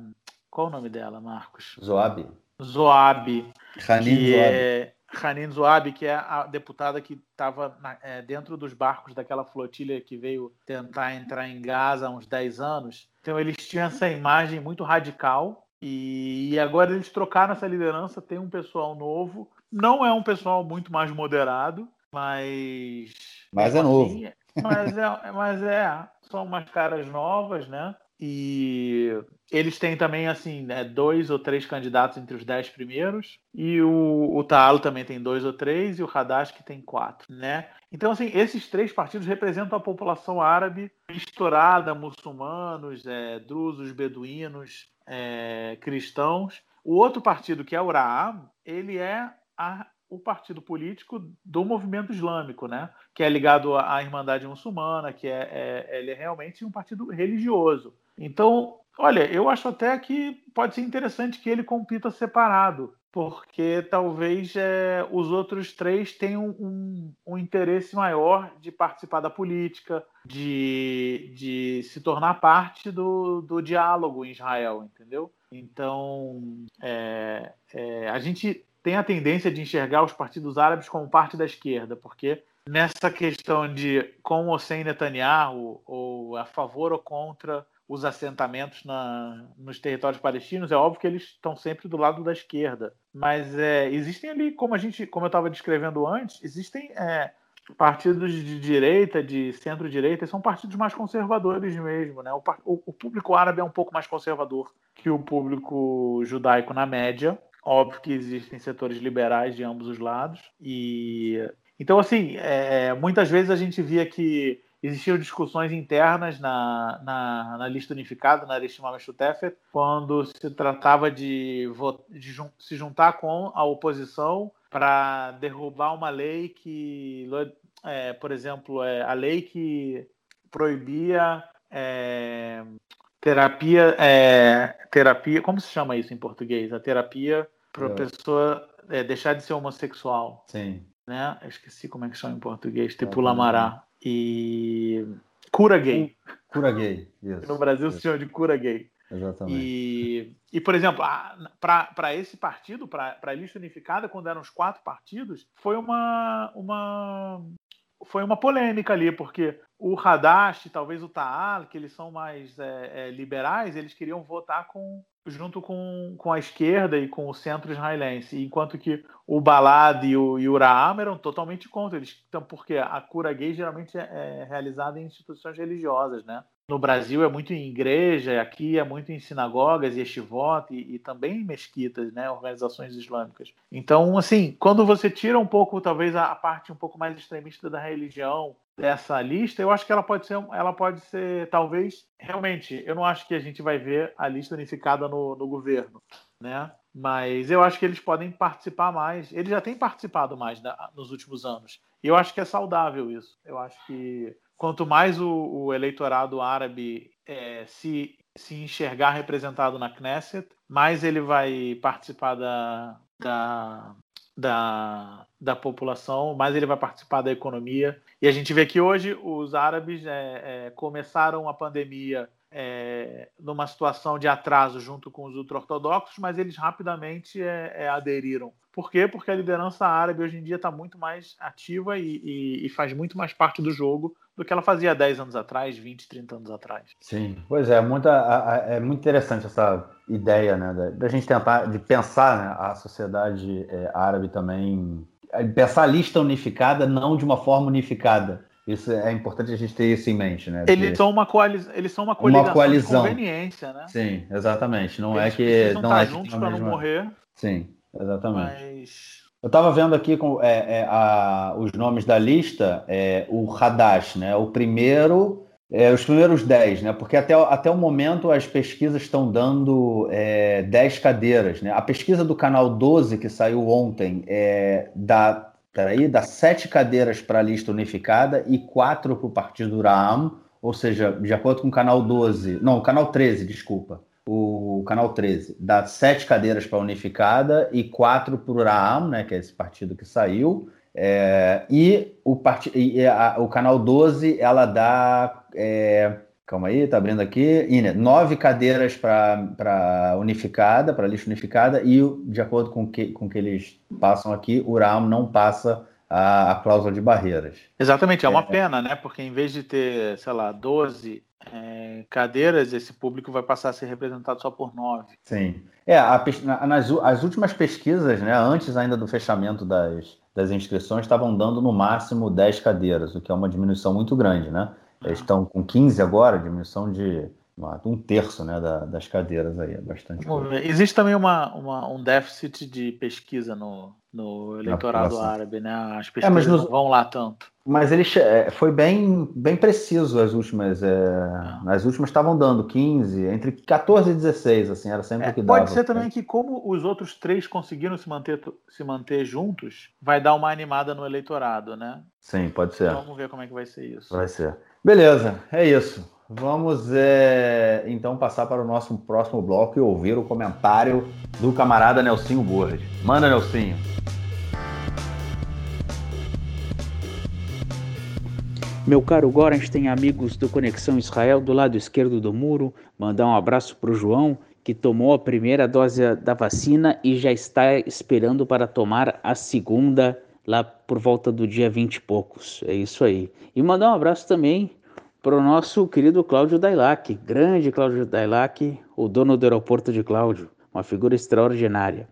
[SPEAKER 2] Qual o nome dela, Marcos?
[SPEAKER 1] Zoab.
[SPEAKER 2] Zoab. Hanin Zoab. É... Hanin Zoab, que é a deputada que estava é, dentro dos barcos daquela flotilha que veio tentar entrar em Gaza há uns 10 anos. Então eles tinham essa imagem muito radical e, agora eles trocaram essa liderança, tem um pessoal novo. Não é um pessoal muito mais moderado, mas.
[SPEAKER 1] Mas é assim, novo.
[SPEAKER 2] Mas é, mas é, são umas caras novas, né? E eles têm também, assim, né, dois ou três candidatos entre os dez primeiros. E o, o Taalo também tem dois ou três. E o Hadash que tem quatro, né? Então, assim, esses três partidos representam a população árabe misturada, muçulmanos, é, drusos, beduínos, é, cristãos. O outro partido, que é o Raam, ele é a, o partido político do movimento islâmico, né? Que é ligado à Irmandade Muçulmana, que é, é, ele é realmente um partido religioso. Então, olha, eu acho até que pode ser interessante que ele compita separado, porque talvez é, os outros três tenham um, um, interesse maior de participar da política, de, de se tornar parte do, do diálogo em Israel, entendeu? Então, é, é, a gente tem a tendência de enxergar os partidos árabes como parte da esquerda, porque nessa questão de com ou sem Netanyahu, ou a favor ou contra os assentamentos na, nos territórios palestinos, é óbvio que eles estão sempre do lado da esquerda. Mas é, existem ali, como a gente, como eu estava descrevendo antes, existem é, partidos de direita, de centro-direita, são partidos mais conservadores mesmo. Né? O, o, público árabe é um pouco mais conservador que o público judaico na média. Óbvio que existem setores liberais de ambos os lados. E então, assim, é, muitas vezes a gente via que existiam discussões internas na, na, na lista unificada, na Arishima Meshutefet, quando se tratava de, de jun se juntar com a oposição para derrubar uma lei que, é, por exemplo, é, a lei que proibia é, terapia, é, terapia, como se chama isso em português? A terapia para a é. pessoa é, deixar de ser homossexual.
[SPEAKER 1] Sim.
[SPEAKER 2] Né? Eu esqueci como é que chama em português, tipo Lamará e cura gay.
[SPEAKER 1] Cura gay,
[SPEAKER 2] isso. No Brasil isso. se chama de cura gay.
[SPEAKER 1] Exatamente.
[SPEAKER 2] E, e por exemplo, para esse partido, para a lista unificada, quando eram os quatro partidos, foi uma, uma, foi uma polêmica ali, porque o Hadash, talvez o Taal, que eles são mais é, é, liberais, eles queriam votar com, junto com, com a esquerda e com o centro israelense, enquanto que o Balad e o, e o Raam eram totalmente contra. Eles, então, porque a cura gay geralmente é, é realizada em instituições religiosas, né? No Brasil é muito em igreja, aqui é muito em sinagogas, yeshivot e, e também mesquitas, né, organizações islâmicas. Então, assim, quando você tira um pouco, talvez a, a, parte um pouco mais extremista da religião dessa lista, eu acho que ela pode ser, ela pode ser, talvez, realmente, eu não acho que a gente vai ver a lista unificada no, no governo, né? Mas eu acho que eles podem participar mais. Eles já têm participado mais nos últimos anos. E eu acho que é saudável isso. Eu acho que quanto mais o, o eleitorado árabe é, se, se enxergar representado na Knesset, mais ele vai participar da, da, da, da população, mais ele vai participar da economia. E a gente vê que hoje os árabes é, é, começaram a pandemia é, numa situação de atraso junto com os ultra-ortodoxos, mas eles rapidamente é, é, aderiram. Por quê? Porque a liderança árabe hoje em dia está muito mais ativa e, e, e, faz muito mais parte do jogo do que ela fazia 10 anos atrás, 20, 30 anos atrás.
[SPEAKER 1] Sim, pois é, muita, é muito interessante essa ideia, né, da, gente tentar, de pensar né, a sociedade é, árabe também, pensar a lista unificada não de uma forma unificada, isso é importante a gente ter isso em mente, né?
[SPEAKER 2] Eles são uma, coaliz... Eles são uma coligação uma coalizão. de conveniência, né?
[SPEAKER 1] Sim, exatamente. Não eles é que não é
[SPEAKER 2] juntos para não morrer.
[SPEAKER 1] Sim, exatamente. Mas eu estava vendo aqui com, é, é, a, os nomes da lista, é, o Hadash, né? O primeiro, é, os primeiros 10, né? Porque até, até o momento as pesquisas estão dando é, 10 cadeiras, né? A pesquisa do canal 12, que saiu ontem, é, dá, peraí, dá 7 cadeiras para a lista unificada e 4 para o Partido Ram, ou seja, de acordo com o canal 12, não, o canal 13, desculpa o canal 13 dá sete cadeiras para a unificada e quatro para o Uraam, né, que é esse partido que saiu. É, e o, part... e a, o canal 12 ela dá. É, calma aí, tá abrindo aqui. Ine, nove cadeiras para unificada, para lista unificada, e de acordo com que, com que eles passam aqui, o Uraam não passa a, a cláusula de barreiras.
[SPEAKER 2] Exatamente, é uma é, pena, né? Porque em vez de ter, sei lá, 12 é, cadeiras, esse público vai passar a ser representado só por nove.
[SPEAKER 1] Sim. É, a, nas as últimas pesquisas, né, antes ainda do fechamento das, das inscrições, estavam dando no máximo 10 cadeiras, o que é uma diminuição muito grande, né? Eles estão com 15 agora, diminuição de um terço né, da, das cadeiras aí, é bastante.
[SPEAKER 2] Existe também uma, uma, um déficit de pesquisa no, no eleitorado árabe, né? As pesquisas é, nos... não vão lá tanto.
[SPEAKER 1] Mas ele é, foi bem, bem preciso as últimas. É, ah. As últimas estavam dando 15, entre 14 e 16, assim, era sempre
[SPEAKER 2] é,
[SPEAKER 1] o que
[SPEAKER 2] dava.
[SPEAKER 1] Pode
[SPEAKER 2] ser também que, como os outros três conseguiram se manter, se manter juntos, vai dar uma animada no eleitorado, né?
[SPEAKER 1] Sim, pode ser.
[SPEAKER 2] Então, vamos ver como é que vai ser isso.
[SPEAKER 1] Vai ser. Beleza, é isso. Vamos é, então passar para o nosso próximo bloco e ouvir o comentário do camarada Nelsinho Borde. Manda, Nelsinho.
[SPEAKER 3] Meu caro Gorens tem amigos do Conexão Israel do lado esquerdo do muro. Mandar um abraço para o João, que tomou a primeira dose da vacina e já está esperando para tomar a segunda lá por volta do dia 20 e poucos. É isso aí. E mandar um abraço também para o nosso querido Cláudio Dailac, grande Cláudio Dailac, o dono do aeroporto de Cláudio, uma figura extraordinária.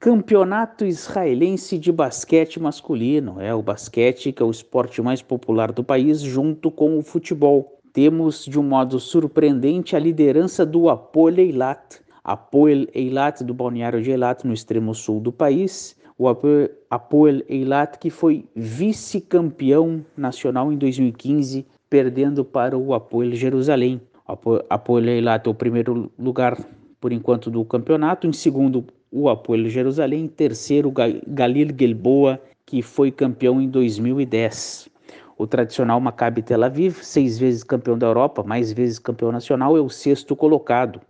[SPEAKER 3] Campeonato Israelense de Basquete Masculino. É o basquete que é o esporte mais popular do país, junto com o futebol. Temos, de um modo surpreendente, a liderança do Apoel Eilat. Apoel Eilat, do balneário de Eilat, no extremo sul do país. O Apoel Eilat, que foi vice-campeão nacional em 2015 perdendo para o Apoel Jerusalém. O Apoel Eilat é o primeiro lugar por enquanto do campeonato, em segundo o Apoel Jerusalém, em terceiro Galil Gelboa, que foi campeão em 2010. O tradicional Maccabi Tel Aviv, seis vezes campeão da Europa, mais vezes campeão nacional, é o sexto colocado.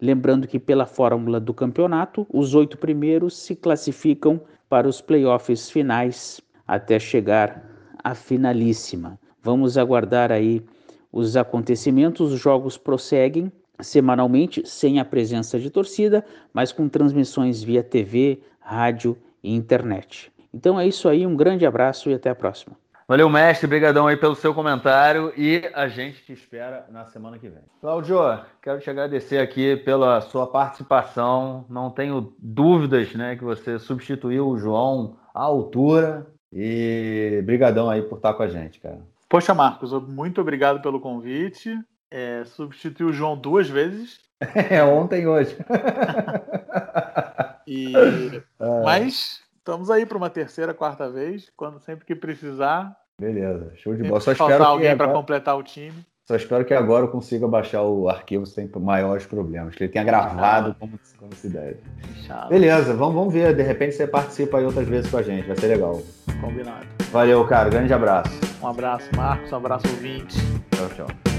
[SPEAKER 3] Lembrando que pela fórmula do campeonato, os oito primeiros se classificam para os playoffs finais até chegar à finalíssima. Vamos aguardar aí os acontecimentos. Os jogos prosseguem semanalmente, sem a presença de torcida, mas com transmissões via TV, rádio e internet. Então é isso aí, um grande abraço e até a próxima.
[SPEAKER 1] Valeu, mestre. Obrigadão aí pelo seu comentário e a gente te espera na semana que vem. Claudio, quero te agradecer aqui pela sua participação. Não tenho dúvidas, né, que você substituiu o João à altura e brigadão aí por estar com a gente, cara.
[SPEAKER 2] Poxa, Marcos, muito obrigado pelo convite. É, substituiu o João duas vezes. [laughs]
[SPEAKER 1] É, ontem e hoje.
[SPEAKER 2] e... [laughs] Mas estamos aí para uma terceira, quarta vez, quando sempre que precisar.
[SPEAKER 1] Beleza, show de bola.
[SPEAKER 2] Só espero alguém agora... para completar o time.
[SPEAKER 1] Só espero que agora eu consiga baixar o arquivo sem maiores problemas, que ele tenha gravado ah, como, como, se deve. Beleza, vamos, vamos ver. De repente você participa aí outras vezes com a gente, vai ser legal.
[SPEAKER 2] Combinado.
[SPEAKER 1] Valeu, cara. Grande abraço.
[SPEAKER 2] Um abraço, Marcos. Um abraço, ouvinte.
[SPEAKER 1] Tchau, tchau.